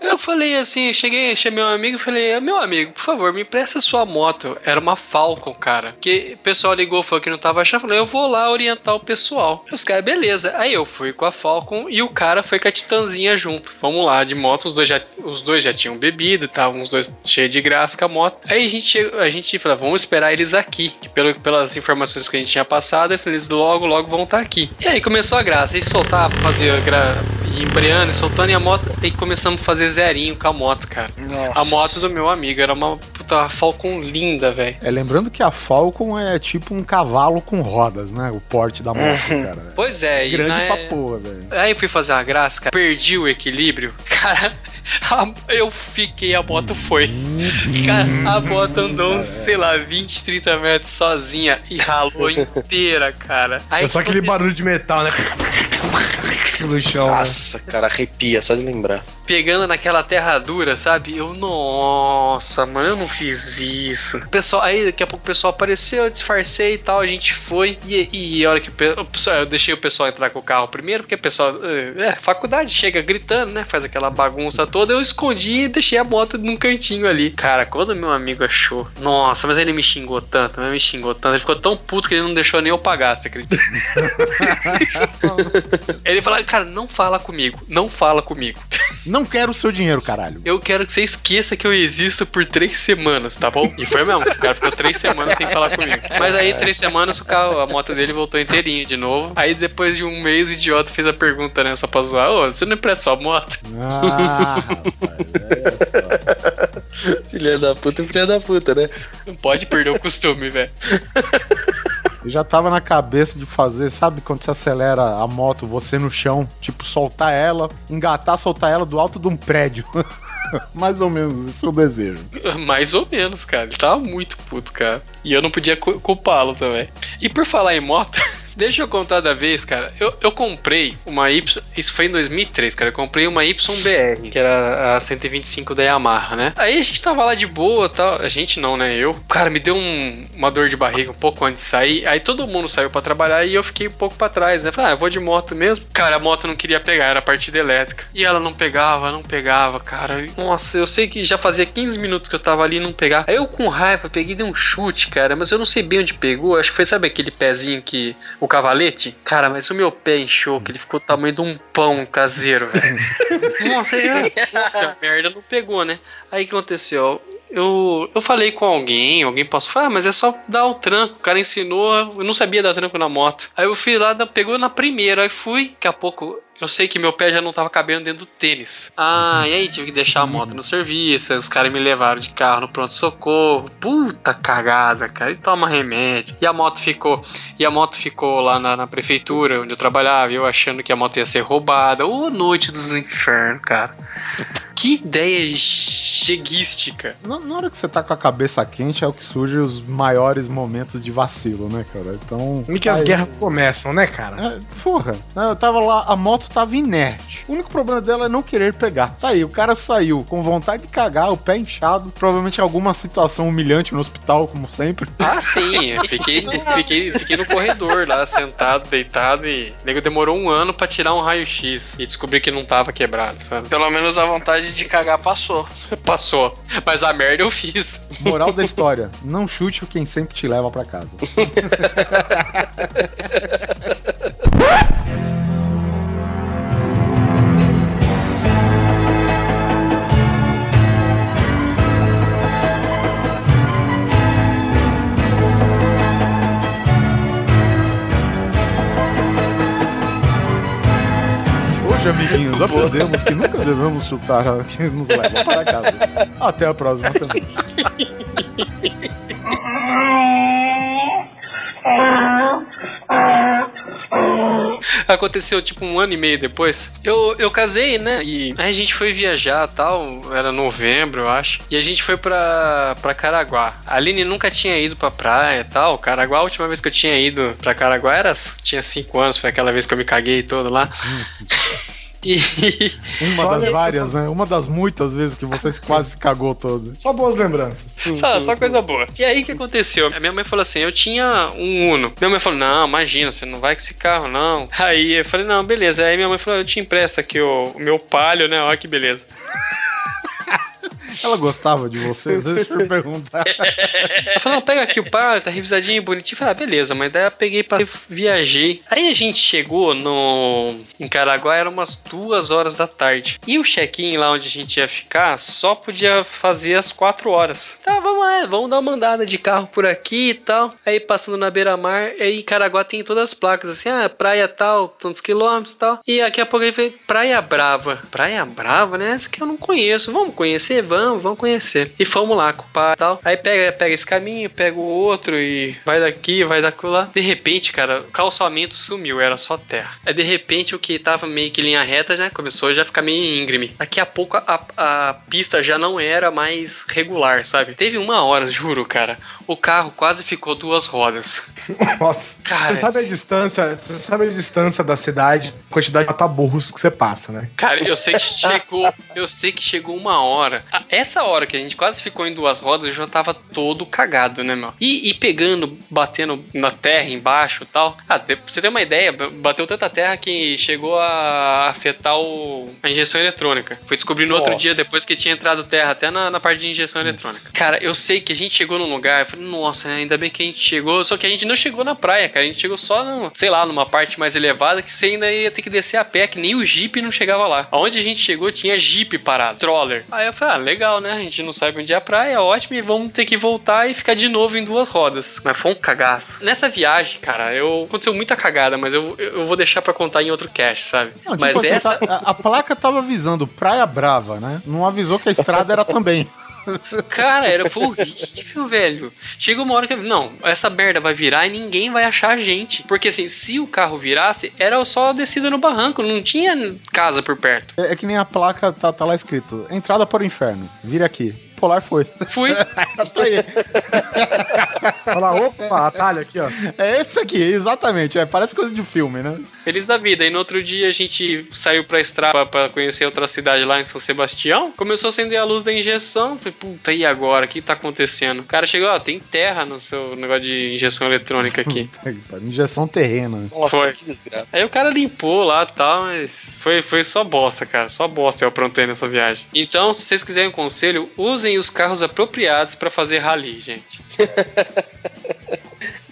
Eu falei assim, cheguei, chamei um amigo e falei, meu amigo, por favor, me empresta sua moto. Era uma Falcon, cara. Que o pessoal ligou, falou que não tava achando. Falei, eu vou lá orientar o pessoal. Os caras, beleza. Aí eu fui com a Falcon e o cara foi com a Titanzinha junto. Vamos lá, de moto, os dois já, os dois já tinham bebido, estavam os dois cheios de graça com a moto. Aí a gente, a gente falou, vamos esperar eles aqui. Que pelo, pelas informações que a gente tinha passado, eles logo, logo vão estar aqui. E aí começou a graça. E soltar, fazer gra... e embreando, e soltando e a moto. E começamos a fazer zerinho com a moto, cara. A moto do meu amigo era uma puta Falcon linda, velho. É, lembrando que a Falcon é tipo um cavalo com rodas, né? O porte da moto, cara. Pois é, e Grande na- pra porra, velho. Aí eu fui fazer uma graça, cara. Perdi o equilíbrio. Cara, a- eu fiquei, a moto foi. Cara, a moto andou sei lá, 20, 30 metros sozinha e ralou inteira, cara. Aí É só aquele barulho de metal, né? no chão. né? Nossa, cara, arrepia só de lembrar. Pegando naquela terra dura, sabe? Eu, nossa, mano, eu não fiz isso. O pessoal, aí daqui a pouco o pessoal apareceu, eu disfarcei e tal, a gente foi. E, e a hora que o, pe- o pessoal, eu deixei o pessoal entrar com o carro primeiro, porque o pessoal, é, é, faculdade, chega gritando, né? Faz aquela bagunça toda. Eu escondi e deixei a moto num cantinho ali. Cara, quando meu amigo achou, nossa, mas ele me xingou tanto, mas me xingou tanto. Ele ficou tão puto que ele não deixou nem eu pagar, você acredita? ele falou, cara, não fala comigo, não fala comigo. Não quero o seu dinheiro, caralho. Eu quero que você esqueça que eu existo por três semanas, tá bom? E foi mesmo. O cara ficou três semanas sem falar comigo. Mas aí, três semanas, o carro, a moto dele voltou inteirinha de novo. Aí, depois de um mês, o idiota fez a pergunta, né? Só pra zoar. Ô, você não empresta sua moto? Ah, rapaz. Filha da puta, filha da puta, né? Não pode perder o costume, velho. Eu já tava na cabeça de fazer, sabe quando você acelera a moto, você no chão, tipo, soltar ela, engatar, soltar ela do alto de um prédio. Mais ou menos, esse é o desejo. Mais ou menos, cara. Ele tava muito puto, cara. E eu não podia cu- culpá-lo também. E por falar em moto, deixa eu contar da vez, cara. Eu, eu comprei uma Y. Isso foi em 2003, cara. Eu comprei uma YBR, que era a 125 da Yamaha, né? Aí a gente tava lá de boa tal. A gente não, né? Eu. Cara, me deu um- uma dor de barriga um pouco antes de sair. Aí todo mundo saiu pra trabalhar e eu fiquei um pouco pra trás, né? Falei, ah, eu vou de moto mesmo. Cara, a moto não queria pegar, era a partida elétrica. E ela não pegava, não pegava, cara. Nossa, eu sei que já fazia 15 minutos que eu tava ali e não pegava. Aí eu com raiva peguei e dei um chute, cara, mas eu não sei bem onde pegou. Acho que foi, sabe aquele pezinho que. O cavalete? Cara, mas o meu pé inchou, que ele ficou o tamanho de um pão caseiro, velho. Nossa, aí, puta merda, não pegou, né? Aí o que aconteceu? Eu, eu falei com alguém, alguém passou, falou, ah, mas é só dar o tranco. O cara ensinou, eu não sabia dar tranco na moto. Aí eu fui lá, da- pegou na primeira, aí fui, daqui a pouco eu sei que meu pé já não tava cabendo dentro do tênis. Ah, e aí tive que deixar a moto no serviço, aí os caras me levaram de carro no pronto-socorro. Puta cagada, cara, e toma remédio. E a moto ficou, e a moto ficou lá na, na prefeitura onde eu trabalhava, eu achando que a moto ia ser roubada. Ô, noite dos infernos, cara. Que ideia cheguística. Na, na hora que você tá com a cabeça quente é o que surge os maiores momentos de vacilo, né, cara? Então. Como que as aí- guerras começam, né, cara? É, porra, eu tava lá, a moto tava inerte. O único problema dela é não querer pegar. Tá aí, o cara saiu com vontade de cagar, o pé inchado, provavelmente alguma situação humilhante no hospital, como sempre. Ah, sim. eu Fiquei, fiquei, fiquei no corredor lá, sentado, deitado e. O nego demorou um ano pra tirar um raio-x e descobrir que não tava quebrado, sabe? Pelo menos a vontade de cagar passou. Passou. Mas a merda eu fiz. Moral da história: não chute quem sempre te leva pra casa. Amiguinhos, aprendemos que nunca devemos chutar quem nos leva para casa. Até a próxima semana. Aconteceu tipo um ano e meio depois. Eu, eu casei, né? E a gente foi viajar tal. Era novembro, eu acho. E a gente foi pra, pra Caraguá. A Aline nunca tinha ido pra praia tal. Caraguá, a última vez que eu tinha ido pra Caraguá era. Tinha cinco anos, foi aquela vez que eu me caguei todo lá. E. Uma Só das várias, né? Uma das muitas vezes que você quase se cagou todo. Só boas lembranças. Só, só coisa boa. E aí o que aconteceu? A minha mãe falou assim: eu tinha um Uno. Minha mãe falou: não, imagina, você não vai com esse carro, não. Aí eu falei: não, beleza. Aí minha mãe falou: eu te empresto aqui o, o meu palio, né? Olha que beleza. Ela gostava de você? Deixa eu perguntar. Ela falou: pega aqui o palio, tá revisadinho, bonitinho. Eu falei: ah, beleza, mas daí eu peguei pra viajei. Aí a gente chegou no. Em Caraguá, era umas duas horas da tarde. E o check-in lá onde a gente ia ficar só podia fazer às quatro horas. Tá, vamos lá, vamos dar uma andada de carro por aqui e tal. Aí passando na beira-mar, aí Caraguá tem todas as placas assim: ah, praia tal, tantos quilômetros e tal. E daqui a pouco ele veio Praia Brava. Praia Brava, né? Essa que eu não conheço. Vamos conhecer? Vamos, vamos conhecer. E fomos lá com o pai e tal. Aí pega, pega esse caminho, pega o outro e vai daqui, vai daquilo lá. De repente, cara, o calçamento sumiu, era só terra. Aí de repente o que tava meio que linha reta, né? Começou a já ficar meio íngreme. Daqui a pouco a, a pista já não era mais regular, sabe? Teve uma hora, juro, cara. O carro quase ficou duas rodas. Nossa. Cara. Você sabe a distância, você sabe a distância da cidade, a quantidade de mataburros que você passa, né? Cara, eu sei que chegou, eu sei que chegou uma hora. Essa hora que a gente quase ficou em duas rodas, eu já tava todo cagado, né, meu? E, e pegando, batendo na terra embaixo e tal. Ah, pra você ter uma ideia, bateu tanta terra que chegou a afetar o- a injeção eletrônica. Foi descobrir no outro dia, depois que tinha entrado terra, até na, na parte de injeção eletrônica. Cara, eu sei que a gente chegou num lugar, eu falei, nossa, ainda bem que a gente chegou. Só que a gente não chegou na praia, cara. A gente chegou só, no, sei lá, numa parte mais elevada que você ainda ia ter que descer a pé, que nem o Jeep não chegava lá. Aonde a gente chegou tinha Jeep parado, troller. Aí eu falei, ah, legal, né? A gente não sabe onde é a praia, ótimo, e vamos ter que voltar e ficar de novo em duas rodas. Mas foi um cagaço. Nessa viagem, cara, eu aconteceu muita cagada, mas eu, eu vou deixar pra contar em outro cast, sabe? Não, tipo mas assim, essa. tá- a, a placa tava avisando Praia Brava, né? Não avisou que a estrada era também. Cara, era horrível, velho. Chega uma hora que. Não, essa merda vai virar e ninguém vai achar a gente. Porque assim, se o carro virasse, era só a descida no barranco, não tinha casa por perto. É, é que nem a placa tá, tá lá escrito: entrada para o inferno. Vire aqui. Polar foi. Fui. tá aí. Olha lá, opa, atalho aqui, ó. É esse aqui, exatamente. É, parece coisa de filme, né? Feliz da vida. E no outro dia a gente saiu pra estrada pra conhecer outra cidade lá em São Sebastião. Começou a acender a luz da injeção. Falei, puta, e agora? O que tá acontecendo? O cara chegou, ó, tem terra no seu negócio de injeção eletrônica aqui. Injeção terrena. Nossa, Foi. que desgraça. Aí o cara limpou lá e tal, mas foi, foi só bosta, cara. Só bosta eu aprontei nessa viagem. Então, se vocês quiserem um conselho, usem os carros apropriados pra fazer rally, gente.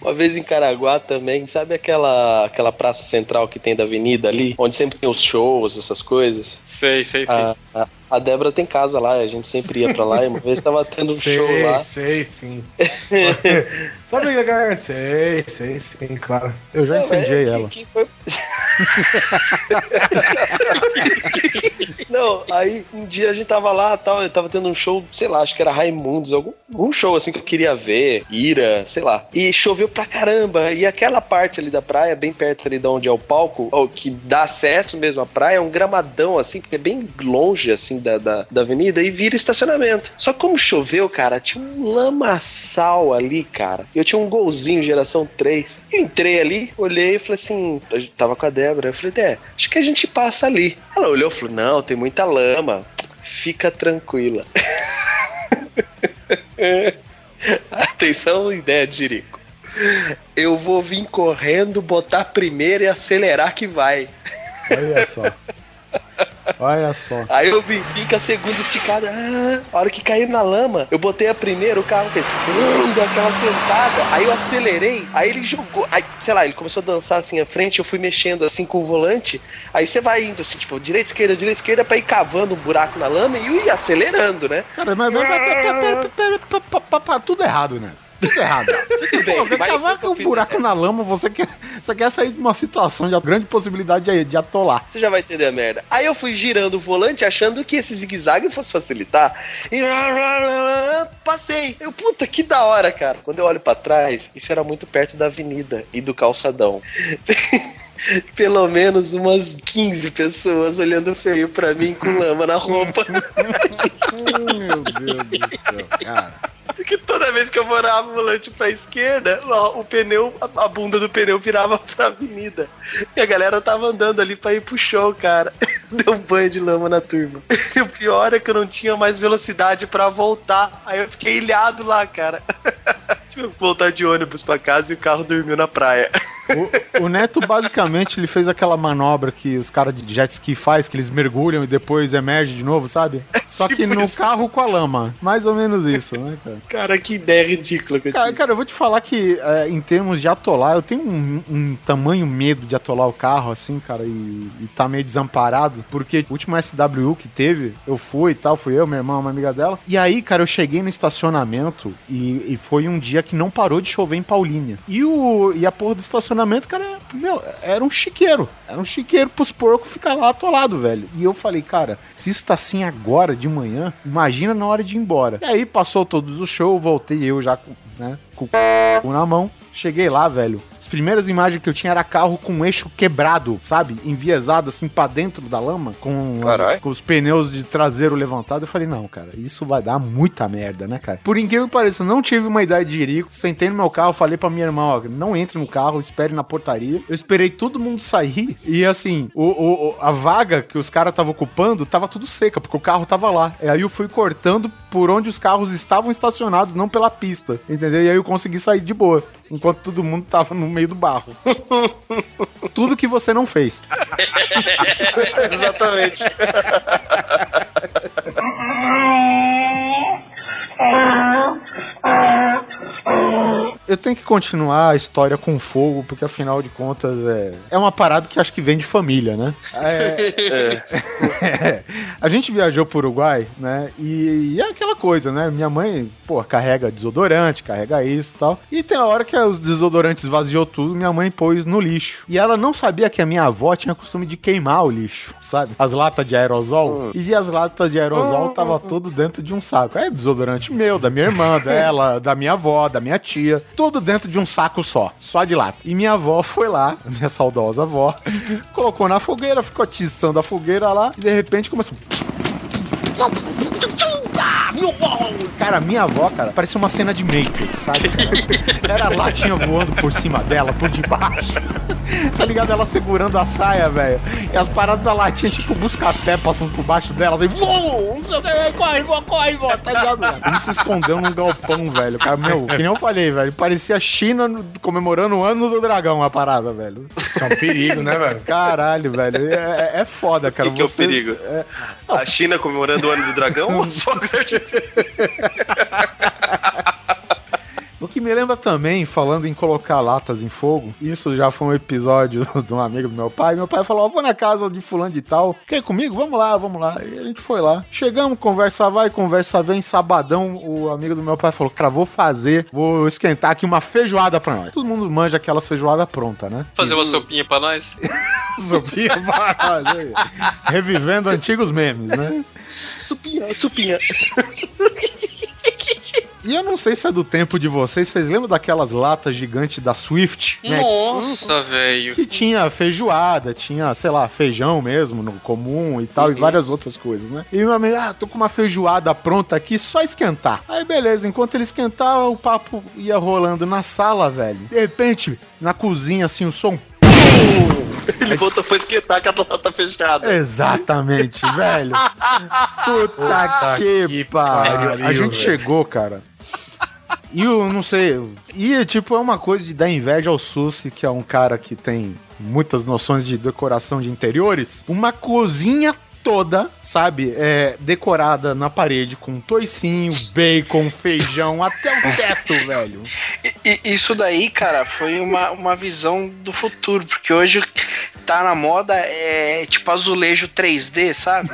Uma vez em Caraguá também, sabe aquela, aquela praça central que tem da avenida ali? Onde sempre tem os shows, essas coisas? Sei, sei, sei. A, a, a Débora tem casa lá, a gente sempre ia pra lá e uma vez tava tendo um sei, show lá. sei, sim. sabe o que é? Sei, sei, sim, claro. Eu já incendiei é, ela. Quem foi... Não, aí um dia a gente tava lá tal, eu tava tendo um show, sei lá, acho que era Raimundos, algum, algum show assim que eu queria ver, Ira, sei lá. E choveu pra caramba. E aquela parte ali da praia, bem perto ali de onde é o palco, ó, que dá acesso mesmo à praia, é um gramadão assim, porque é bem longe assim da, da, da avenida e vira estacionamento. Só que como choveu, cara, tinha um lamaçal ali, cara. Eu tinha um golzinho geração 3. Eu entrei ali, olhei e falei assim, tava com a Débora? Eu falei, Dé, acho que a gente passa ali. Ela olhou e falou, não, tem muita lama. Fica tranquila. Atenção, ideia de Jerico. Eu vou vir correndo, botar primeiro e acelerar que vai. Olha só. Olha só. Aí eu vim, fica a segunda esticada. Ah, a hora que caiu na lama, eu botei a primeira, o carro fez pum, deu aquela sentada. Aí eu acelerei, aí ele jogou. Aí, sei lá, ele começou a dançar assim à frente, eu fui mexendo assim com o volante. Aí você vai indo assim, tipo, direita, esquerda, direita, esquerda, pra ir cavando um buraco na lama e ir acelerando, né? Cara, mas, tudo errado, né? Tudo errado. Tudo bem, Pô, cavar com um buraco na lama, você quer, você quer sair de uma situação de grande possibilidade de, de atolar. Você já vai entender a merda. Aí eu fui girando o volante achando que esse zigue-zague fosse facilitar. E passei. Eu, puta, que da hora, cara. Quando eu olho pra trás, isso era muito perto da avenida e do calçadão. Pelo menos umas 15 pessoas olhando feio pra mim com lama na roupa. Meu Deus do céu, cara. Porque toda vez que eu morava o volante pra esquerda, o pneu, a bunda do pneu virava pra avenida. E a galera tava andando ali pra ir pro show, cara. Deu um banho de lama na turma. E o pior é que eu não tinha mais velocidade pra voltar. Aí eu fiquei ilhado lá, cara. Tive que voltar de ônibus pra casa e o carro dormiu na praia. O, o Neto, basicamente, ele fez aquela manobra que os caras de jet ski faz, que eles mergulham e depois emergem de novo, sabe? Só que tipo no carro com a lama. Mais ou menos isso, né, cara? Cara, que ideia ridícula que eu Cara, cara, eu vou te falar que é, em termos de atolar, eu tenho um, um tamanho medo de atolar o carro, assim, cara, e, e tá meio desamparado, porque o último SWU que teve, eu fui e tal, fui eu, minha irmã, uma amiga dela, e aí, cara, eu cheguei no estacionamento e, e foi um dia que não parou de chover em Paulínia. E, o, e a porra do estacionamento, cara, meu, era um chiqueiro, era um chiqueiro pros porcos ficar lá atolado, velho. E eu falei, cara, se isso tá assim agora de manhã, imagina na hora de ir embora. E aí passou todos os shows, voltei eu já né, com o na mão. Cheguei lá, velho. As primeiras imagens que eu tinha era carro com eixo quebrado, sabe? Enviesado assim pra dentro da lama, com, as- com os pneus de traseiro levantado. Eu falei, não, cara, isso vai dar muita merda, né, cara? Por incrível que pareça, eu não tive uma ideia de jirico. Sentei no meu carro, falei pra minha irmã, ó, não entre no carro, espere na portaria. Eu esperei todo mundo sair e assim, o- o- a vaga que os caras estavam ocupando tava tudo seca, porque o carro tava lá. E aí eu fui cortando por onde os carros estavam estacionados, não pela pista, entendeu? E aí eu consegui sair de boa. Enquanto todo mundo tava no meio do barro. Tudo que você não fez. Exatamente. Eu tenho que continuar a história com fogo, porque afinal de contas é, é uma parada que acho que vem de família, né? É, a gente viajou pro Uruguai, né? E, e é aquela coisa, né? Minha mãe, pô, carrega desodorante, carrega isso e tal. E tem a hora que os desodorantes vaziou tudo, minha mãe pôs no lixo. E ela não sabia que a minha avó tinha costume de queimar o lixo, sabe? As latas de aerosol. E as latas de aerosol tava tudo dentro de um saco. É desodorante meu, da minha irmã, dela, da minha avó, da minha tia. Tudo dentro de um saco só, só de lata. E minha avó foi lá, minha saudosa avó, colocou na fogueira, ficou atiçando a fogueira lá, e de repente começou. Cara, minha avó, cara, parecia uma cena de Matrix, sabe? Cara? Era a latinha voando por cima dela, por debaixo. Tá ligado? Ela segurando a saia, velho. E as paradas da latinha, tipo, busca-pé passando por baixo dela, assim, uou, o corre, vó, corre, vó, tá ligado? velho? Ele se escondeu num galpão, velho. Cara, meu, que nem eu falei, velho. Parecia a China comemorando o ano do dragão, a parada, velho. Isso é um perigo, né, velho? Caralho, velho. É, é foda, O cara. que, que é o Você- perigo? é- A China comemorando o ano do dragão ou só o grande O que me lembra também, falando em colocar latas em fogo, isso já foi um episódio de um amigo do meu pai. Meu pai falou: "Ó, vou na casa de fulano de tal. Quer ir comigo? Vamos lá, vamos lá. E a gente foi lá. Chegamos, conversa vai, conversa vem. Sabadão, o amigo do meu pai falou: Cara, vou fazer, vou esquentar aqui uma feijoada pra nós. Todo mundo manja aquelas feijoada pronta, né? Fazer uma sopinha pra nós? Sopinha pra nós. Revivendo antigos memes, né? Supinha, supinha. E eu não sei se é do tempo de vocês, vocês lembram daquelas latas gigantes da Swift? né? Nossa, velho. Que tinha feijoada, tinha, sei lá, feijão mesmo, no comum e tal, e várias outras coisas, né? E meu amigo, ah, tô com uma feijoada pronta aqui, só esquentar. Aí beleza, enquanto ele esquentava, o papo ia rolando na sala, velho. De repente, na cozinha, assim, o som. Ele voltou pra esquentar com a lata fechada. Exatamente, velho. Puta que, que pariu. pariu, A gente velho. chegou, cara. E eu não sei. E tipo, é uma coisa de dar inveja ao Susi, que é um cara que tem muitas noções de decoração de interiores. Uma cozinha toda, sabe? É, decorada na parede com toicinho, bacon, feijão, até o teto, velho. E- e- isso daí, cara, foi uma, uma visão do futuro, porque hoje tá na moda é tipo azulejo 3D, sabe?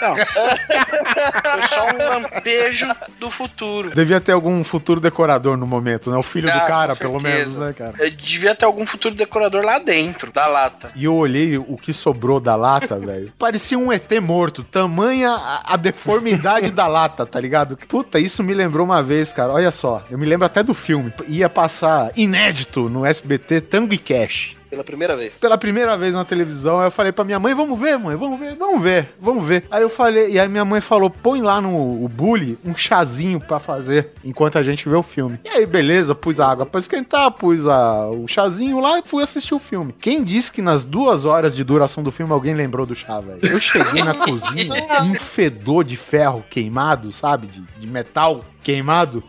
Não. Foi só um lampejo do futuro. Devia ter algum futuro decorador no momento, né? O filho Ah, do cara, pelo menos, né, cara? Eu devia ter algum futuro decorador lá dentro da lata. E eu olhei o que sobrou da lata, velho. Parecia um ET morto. Tamanha a, a deformidade da lata, tá ligado? Puta, isso me lembrou uma vez, cara. Olha só. Eu me lembro até do filme. Ia passar inédito no SBT Tango e Cash. Pela primeira vez. Pela primeira vez na televisão, eu falei pra minha mãe, vamos ver, mãe, vamos ver, vamos ver, vamos ver. Aí eu falei, e aí minha mãe falou, põe lá no o bully um chazinho pra fazer enquanto a gente vê o filme. E aí, beleza, pus a água pra esquentar, pus a, o chazinho lá e fui assistir o filme. Quem disse que nas duas horas de duração do filme alguém lembrou do chá, velho? Eu cheguei na cozinha, um fedor de ferro queimado, sabe? De, de metal queimado.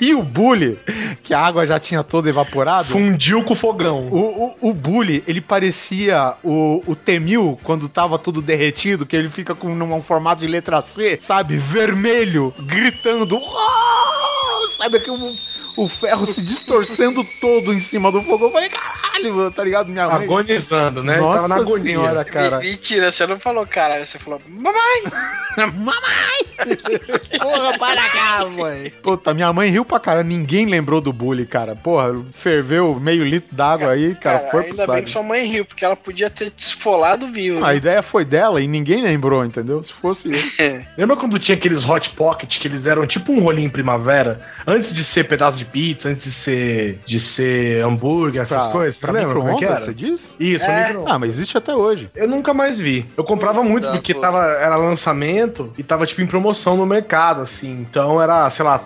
E o bully, que a água já tinha toda evaporado. Fundiu com o fogão. O, o, o Bully, ele parecia o, o Temil quando tava tudo derretido, que ele fica com um formato de letra C, sabe? Vermelho, gritando. "Oh!" Sabe aquele o ferro se distorcendo todo em cima do fogo. Eu falei, caralho, tá ligado? Minha mãe. Agonizando, né? Nossa Tava na agonia. senhora, cara. Mentira, você não falou caralho, você falou mamãe. Porra, para cá, mãe. Puta, minha mãe riu pra cara. Ninguém lembrou do bully, cara. Porra, ferveu meio litro d'água aí, cara. Cara, foi pro ainda bem que sua mãe riu, porque ela podia ter desfolado vivo. A ideia foi dela e ninguém lembrou, entendeu? Se fosse eu. Lembra quando tinha aqueles hot pocket que eles eram tipo um rolinho primavera? Antes de ser pedaço de pizza, antes de ser de ser hambúrguer, essas Pra- coisas. Pra como é micro-ondas, era? você diz? Isso, pra É. micro-ondas. Ah, mas existe até hoje. Eu nunca mais vi. Eu comprava muito porque pô. tava, era lançamento e tava tipo em promoção no mercado, assim. Então era, sei lá,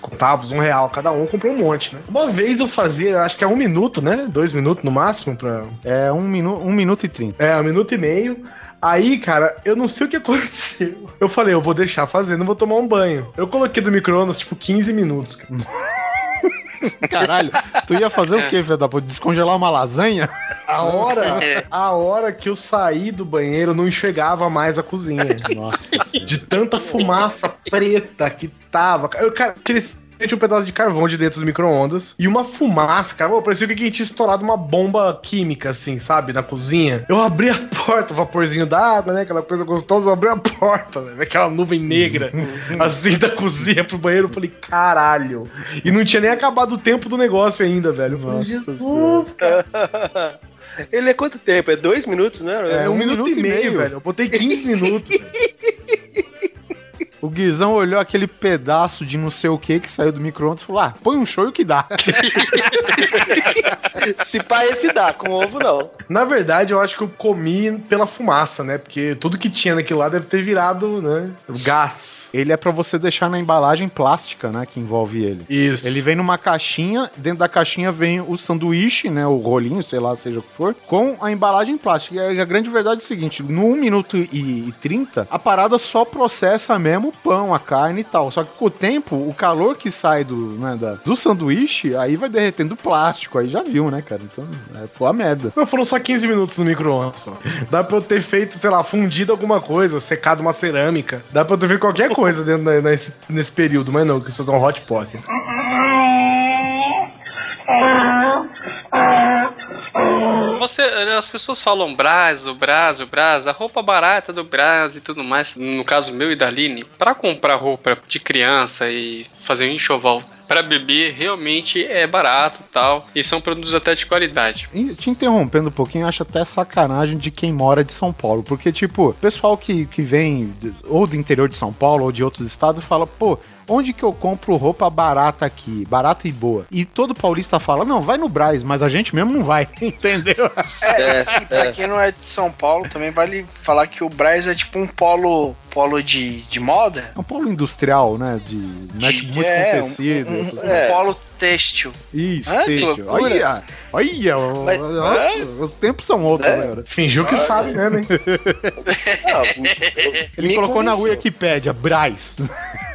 contavos, um real cada um, comprou um monte, né? Uma vez eu fazia, acho que é um minuto, né? Dois minutos no máximo pra. É um, minu um minuto e trinta. É, um minuto e meio. Aí, cara, eu não sei o que aconteceu. Eu falei, eu vou deixar fazer, não vou tomar um banho. Eu coloquei do micro-ondas, tipo, 15 minutos. cara. Caralho, tu ia fazer o quê, filho da puta? Descongelar uma lasanha? A hora, a hora que eu saí do banheiro, não enxergava mais a cozinha. Nossa senhora. de tanta fumaça preta que tava. Eu, cara, tirei um pedaço de carvão de dentro do micro-ondas e uma fumaça, cara. Pô, parecia que alguém tinha estourado uma bomba química, assim, sabe, na cozinha. Eu abri a porta, o vaporzinho d'água, né? Aquela coisa gostosa, eu abri a porta, velho. Aquela nuvem negra, assim, da cozinha pro banheiro. Eu falei, caralho. E não tinha nem acabado o tempo do negócio ainda, velho. Eu falei, Nossa Jesus, cara. Ele é quanto tempo? É dois minutos, né? É, um, minuto, e meio, velho. Eu botei 15 minutos. O Guizão olhou aquele pedaço de não sei o que que saiu do micro-ondas e falou: Ah, põe um show e o que dá. Se pá, esse dá, com ovo não. Na verdade, eu acho que eu comi pela fumaça, né? Porque tudo que tinha naquilo lá deve ter virado, né? Gás. Ele é pra você deixar na embalagem plástica, né? Que envolve ele. Isso. Ele vem numa caixinha, dentro da caixinha vem o sanduíche, né? O rolinho, sei lá, seja o que for, com a embalagem plástica. E a grande verdade é o seguinte: no 1 minuto e, e 30, a parada só processa mesmo pão, a carne e tal. Só que com o tempo, o calor que sai do, né, da- do sanduíche, aí vai derretendo plástico. Aí já viu, né, cara? Então, é, foi a merda. Não, foram só 15 minutos no micro-ondas. Dá pra eu ter feito, sei lá, fundido alguma coisa, secado uma cerâmica. Dá pra eu ter feito qualquer coisa dentro da- nesse, nesse período, mas não, eu quis fazer um hot pocket. Você, as pessoas falam Brás, o Brás, o Brás, a roupa barata do Brás e tudo mais. No caso meu e da Aline, pra comprar roupa de criança e fazer um enxoval pra bebê, realmente é barato tal. E são produtos até de qualidade. E te interrompendo um pouquinho, eu acho até sacanagem de quem mora de São Paulo. Porque, tipo, pessoal que, que vem ou do interior de São Paulo ou de outros estados fala, pô. Onde que eu compro roupa barata aqui? Barata e boa. E todo paulista fala, não, vai no Braz, mas a gente mesmo não vai. Entendeu? E pra quem não é de São Paulo, também vale falar que o Braz é tipo um polo, polo de, de moda. É um polo industrial, né? De, mexe De- muito é, com tecido. um, essas um coisas. polo têxtil. Isso, Ah, têxtil. Olha, olha, Mas- nossa, os tempos são outros É. agora. Fingiu que sabe mesmo, hein? Ele Me colocou na convenceu. Wikipédia, Braz.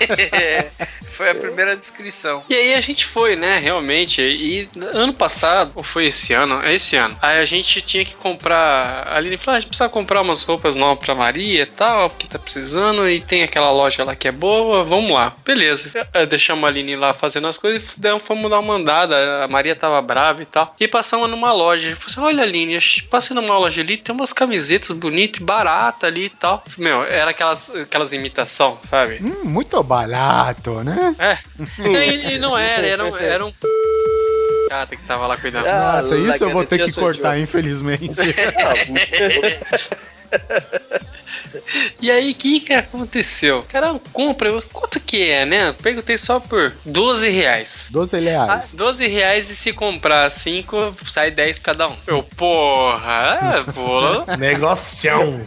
Foi a primeira descrição. E aí a gente foi, né, realmente. E ano passado, ou foi esse ano? É esse ano. Aí a gente tinha que comprar. A Aline falou: ah, a gente precisa comprar umas roupas novas pra Maria e tal, porque tá precisando. E tem aquela loja lá que é boa, vamos lá. Beleza. Deixamos a Aline lá fazendo as coisas e fomos dar uma andada. A Maria tava brava e tal. E passamos numa loja. Eu falei assim, olha, Aline, passei numa loja ali, tem umas camisetas bonitas e baratas ali e tal. Meu, era aquelas, aquelas imitação, sabe? Hum, muito barato, né? É. E, e não era, era um, era um gata que tava lá cuidando. Ah, Nossa, isso eu vou ter que cortar, infelizmente. E aí, o que que aconteceu? Cara, compra, eu- quanto que é, né? Perguntei só por 12 reais. 12 Ah, reais. 12 reais e se comprar 5, sai 10 cada um. Eu, porra, é, vou. Negocião.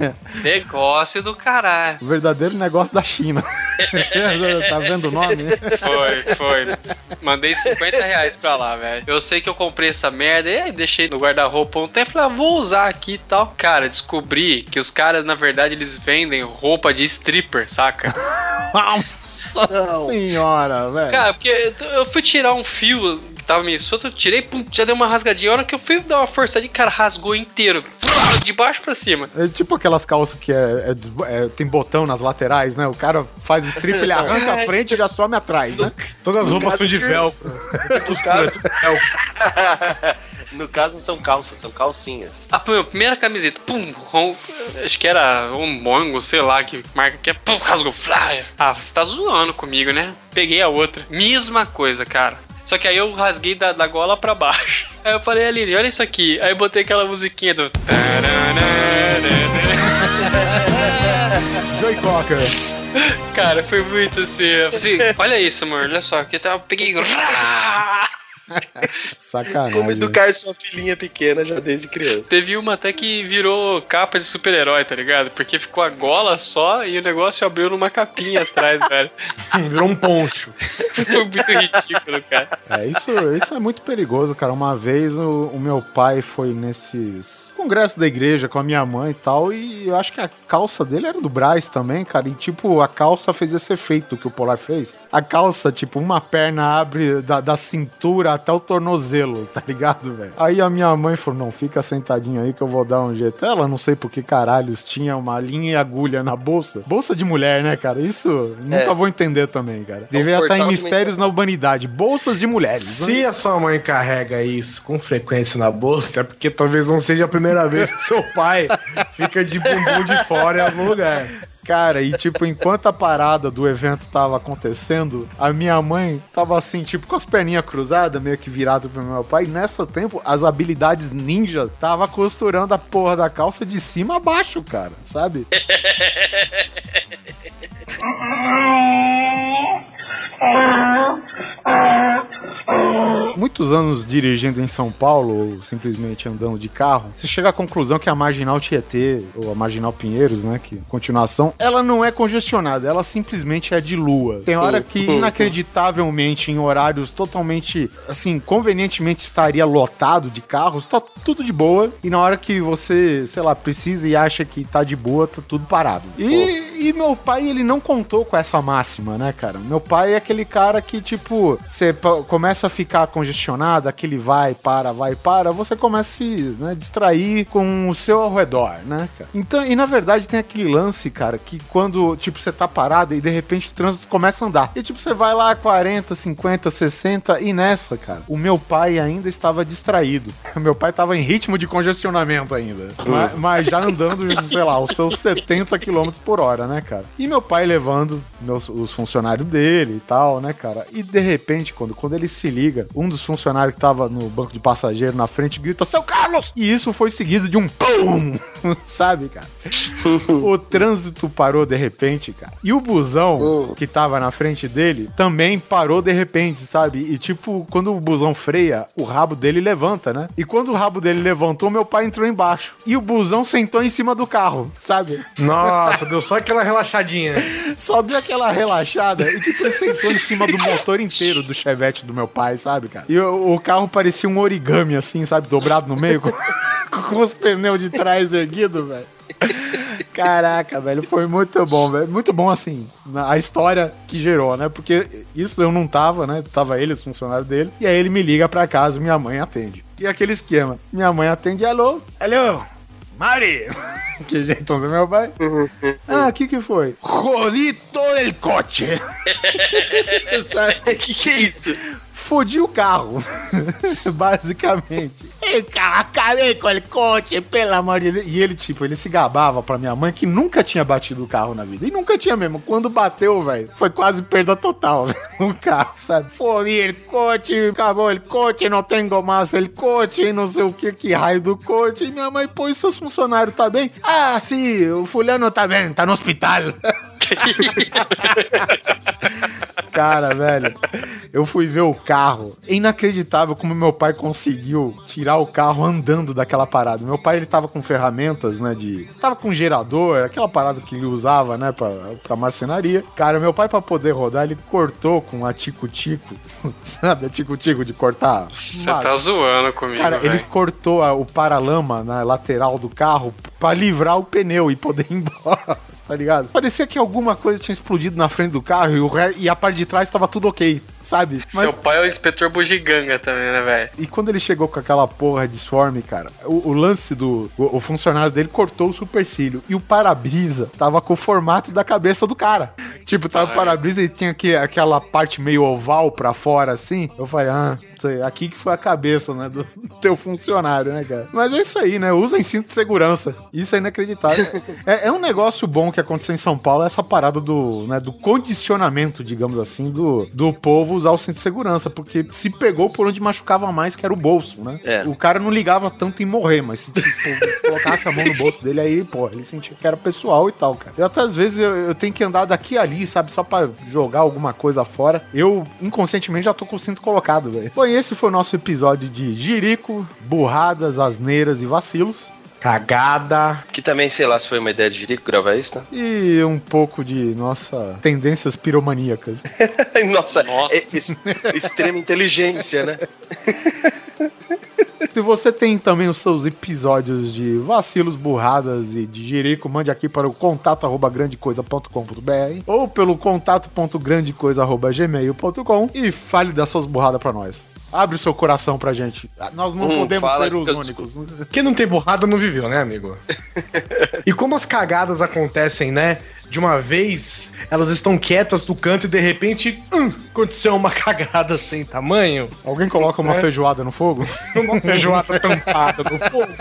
Negócio do caralho. O verdadeiro negócio da China. tá vendo o nome? Foi, foi. Mandei 50 reais pra lá, velho. Eu sei que eu comprei essa merda e aí deixei no guarda-roupa um tempo. Falei, ah, vou usar aqui e tal. Cara, descobri que os caras, na verdade, eles vendem roupa de stripper, saca? Nossa senhora, velho. Cara, porque eu fui tirar um fio que tava meio solto, eu tirei, pum, já deu uma rasgadinha. A hora que eu fui dar uma forçadinha, cara, rasgou inteiro. De baixo pra cima. É tipo aquelas calças que é, é é- tem botão nas laterais, né? O cara faz o strip, ele arranca a frente e já some atrás, né? Todas as roupas são de velcro. No caso, no caso não são calças, são calcinhas. A primeira camiseta, pum, rom- acho que era um mongo, sei lá que marca que é, pum, rasgou. Ah, você tá zoando comigo, né? Peguei a outra. Mesma coisa, cara. Só que aí eu rasguei da, da gola pra baixo. Aí eu falei, Aline, olha isso aqui. Aí eu botei aquela musiquinha do. Joy Cocker. Cara, foi muito assim. Assim, olha isso, amor, olha só. Aqui tá, eu peguei. Sacanagem. Como educar sua filhinha pequena já desde criança. Teve uma até que virou capa de super-herói, tá ligado? Porque ficou a gola só e o negócio abriu numa capinha atrás, velho. Virou um poncho. Foi muito ridículo, cara. É, isso, isso é muito perigoso, cara. Uma vez o, o meu pai foi nesses congressos da igreja com a minha mãe e tal, e eu acho que a calça dele era do Braz também, cara. E tipo, a calça fez esse efeito que o Polar fez. A calça, tipo, uma perna abre da, da cintura até o tornozelo, tá ligado, velho? Aí a minha mãe falou: não, fica sentadinho aí que eu vou dar um jeito. Ela, não sei por que caralhos, tinha uma linha e agulha na bolsa. Bolsa de mulher, né, cara? Isso nunca vou entender também, cara. Devia estar em Mistérios na Humanidade. Bolsas de mulheres. né? Se a sua mãe carrega isso com frequência na bolsa, é porque talvez não seja a primeira vez que seu pai fica de bumbum de fora em algum lugar. Cara, e tipo, enquanto a parada do evento tava acontecendo, a minha mãe tava assim, tipo, com as perninhas cruzadas, meio que virado pro meu pai. E nessa tempo, as habilidades ninja tava costurando a porra da calça de cima a baixo, cara, sabe? Muitos anos dirigindo em São Paulo, ou simplesmente andando de carro, você chega à conclusão que a Marginal Tietê, ou a Marginal Pinheiros, né, que continuação, ela não é congestionada, ela simplesmente é de lua. Tem hora que inacreditavelmente em horários totalmente, assim, convenientemente estaria lotado de carros, tá tudo de boa, e na hora que você, sei lá, precisa e acha que tá de boa, tá tudo parado. E, e meu pai, ele não contou com essa máxima, né, cara? Meu pai é aquele cara que, tipo, você começa a ficar congestionado, aquele vai, para, vai, para, você começa a se né, distrair com o seu ao redor, né, cara? Então, e na verdade tem aquele lance, cara, que quando, tipo, você tá parado e de repente o trânsito começa a andar. E, tipo, você vai lá 40, 50, 60 e nessa, cara, o meu pai ainda estava distraído. Meu pai tava em ritmo de congestionamento ainda. Mas, mas já andando, sei lá, os seus 70 km por hora, né, cara? E meu pai levando meus, os funcionários dele e tal, né, cara? E de repente, quando, quando ele se liga, um dos funcionário que tava no banco de passageiro na frente grita: Seu Carlos! E isso foi seguido de um PUM! Sabe, cara? o trânsito parou de repente, cara. E o busão que tava na frente dele também parou de repente, sabe? E tipo, quando o busão freia, o rabo dele levanta, né? E quando o rabo dele levantou, meu pai entrou embaixo. E o busão sentou em cima do carro, sabe? Nossa, deu só aquela relaxadinha. Só deu aquela relaxada e tipo, ele sentou em cima do motor inteiro do chevette do meu pai, sabe, cara? E o, o carro parecia um origami, assim, sabe? Dobrado no meio, com, com os pneus de trás erguidos, velho. Caraca, velho, foi muito bom, velho. Muito bom, assim, a história que gerou, né? Porque isso eu não tava, né? Tava ele, os funcionários dele. E aí ele me liga pra casa, minha mãe atende. E aquele esquema. Minha mãe atende, alô? Alô? Mari! que jeito do meu pai? ah, o que que foi? Jodi todo el coche! Sabe? que que é isso? Fodi o carro. Basicamente. Cara, acabei com o coche, pelo amor de Deus. E ele, tipo, ele se gabava pra minha mãe que nunca tinha batido o carro na vida. E nunca tinha mesmo. Quando bateu, velho, foi quase perda total, velho, no carro, sabe? Fodi o coche, acabou o coche, não tenho mais o coche, não sei o que, que raio do coche. E minha mãe, pô, e seus funcionários tá bem? Ah, sim, o fulano tá bem, tá no hospital. Cara, velho, eu fui ver o carro. É inacreditável como meu pai conseguiu tirar o carro andando daquela parada. Meu pai, ele tava com ferramentas, né, de... Tava com gerador, aquela parada que ele usava, né, pra, pra marcenaria. Cara, meu pai, pra poder rodar, ele cortou com a tico-tico, sabe? A tico-tico de cortar... Você tá zoando comigo, Cara, ele velho. cortou a- o paralama na lateral do carro pra livrar o pneu e poder ir embora. Tá ligado? Parecia que alguma coisa tinha explodido na frente do carro e, re- e a parte de trás tava tudo ok, sabe? Mas Seu pai é o inspetor bugiganga também, né, velho? e quando ele chegou com aquela porra de swarm, cara, o, o lance do. O, o funcionário dele cortou o supercílio. E o para-brisa tava com o formato da cabeça do cara. Tipo, tava o para-brisa e tinha aqui, aquela parte meio oval pra fora, assim. Eu falei, ah, sei, aqui que foi a cabeça, né? Do teu funcionário, né, cara? Mas é isso aí, né? Usem cinto de segurança. Isso é inacreditável. é, é um negócio bom que aconteceu em São Paulo, essa parada do, né, do condicionamento, digamos assim, do, do povo usar o cinto de segurança. Porque se pegou por onde machucava mais, que era o bolso, né? É. O cara não ligava tanto em morrer, mas se tipo, colocasse a mão no bolso dele, aí, pô, ele sentia que era pessoal e tal, cara. Eu até às vezes eu, eu tenho que andar daqui ali, sabe? Só pra jogar alguma coisa fora. Eu, inconscientemente, já tô com o cinto colocado, velho. Esse foi o nosso episódio de Jirico, burradas, asneiras e vacilos. Cagada. Que também, sei lá, se foi uma ideia de Jerico gravar isso, né? E um pouco de, nossa, tendências piromaníacas. Nossa, Nossa. é ex- extrema inteligência, né? Se você tem também os seus episódios de vacilos, burradas e de jirico, mande aqui para o contato arroba grandecoisa.com.br ou pelo contato.grandecoisa.gmail.com e fale das suas burradas para nós. Abre o seu coração pra gente. Nós não Hum, podemos ser os únicos. Quem não tem borrada não viveu, né, amigo? e como as cagadas acontecem, né? De uma vez, elas estão quietas do canto e de repente, hum, aconteceu uma cagada sem tamanho. Alguém coloca uma É. feijoada no fogo? Uma feijoada tampada no fogo.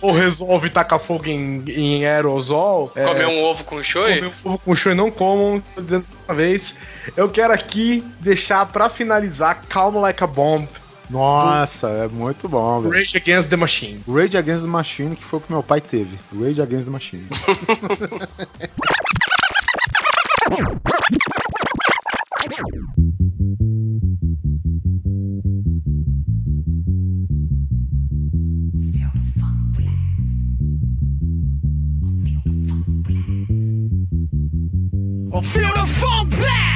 Ou resolve tacar fogo em, em aerosol. é, Comer um ovo com shoyu? comer um ovo com show e não comam, tô dizendo uma vez. Eu quero aqui deixar pra finalizar Calm Like a Bomb, Nossa, é muito bom, velho. Rage Against the Machine. Rage Against the Machine, que foi o que meu pai teve. Rage Against the Machine. Feel the funk blast!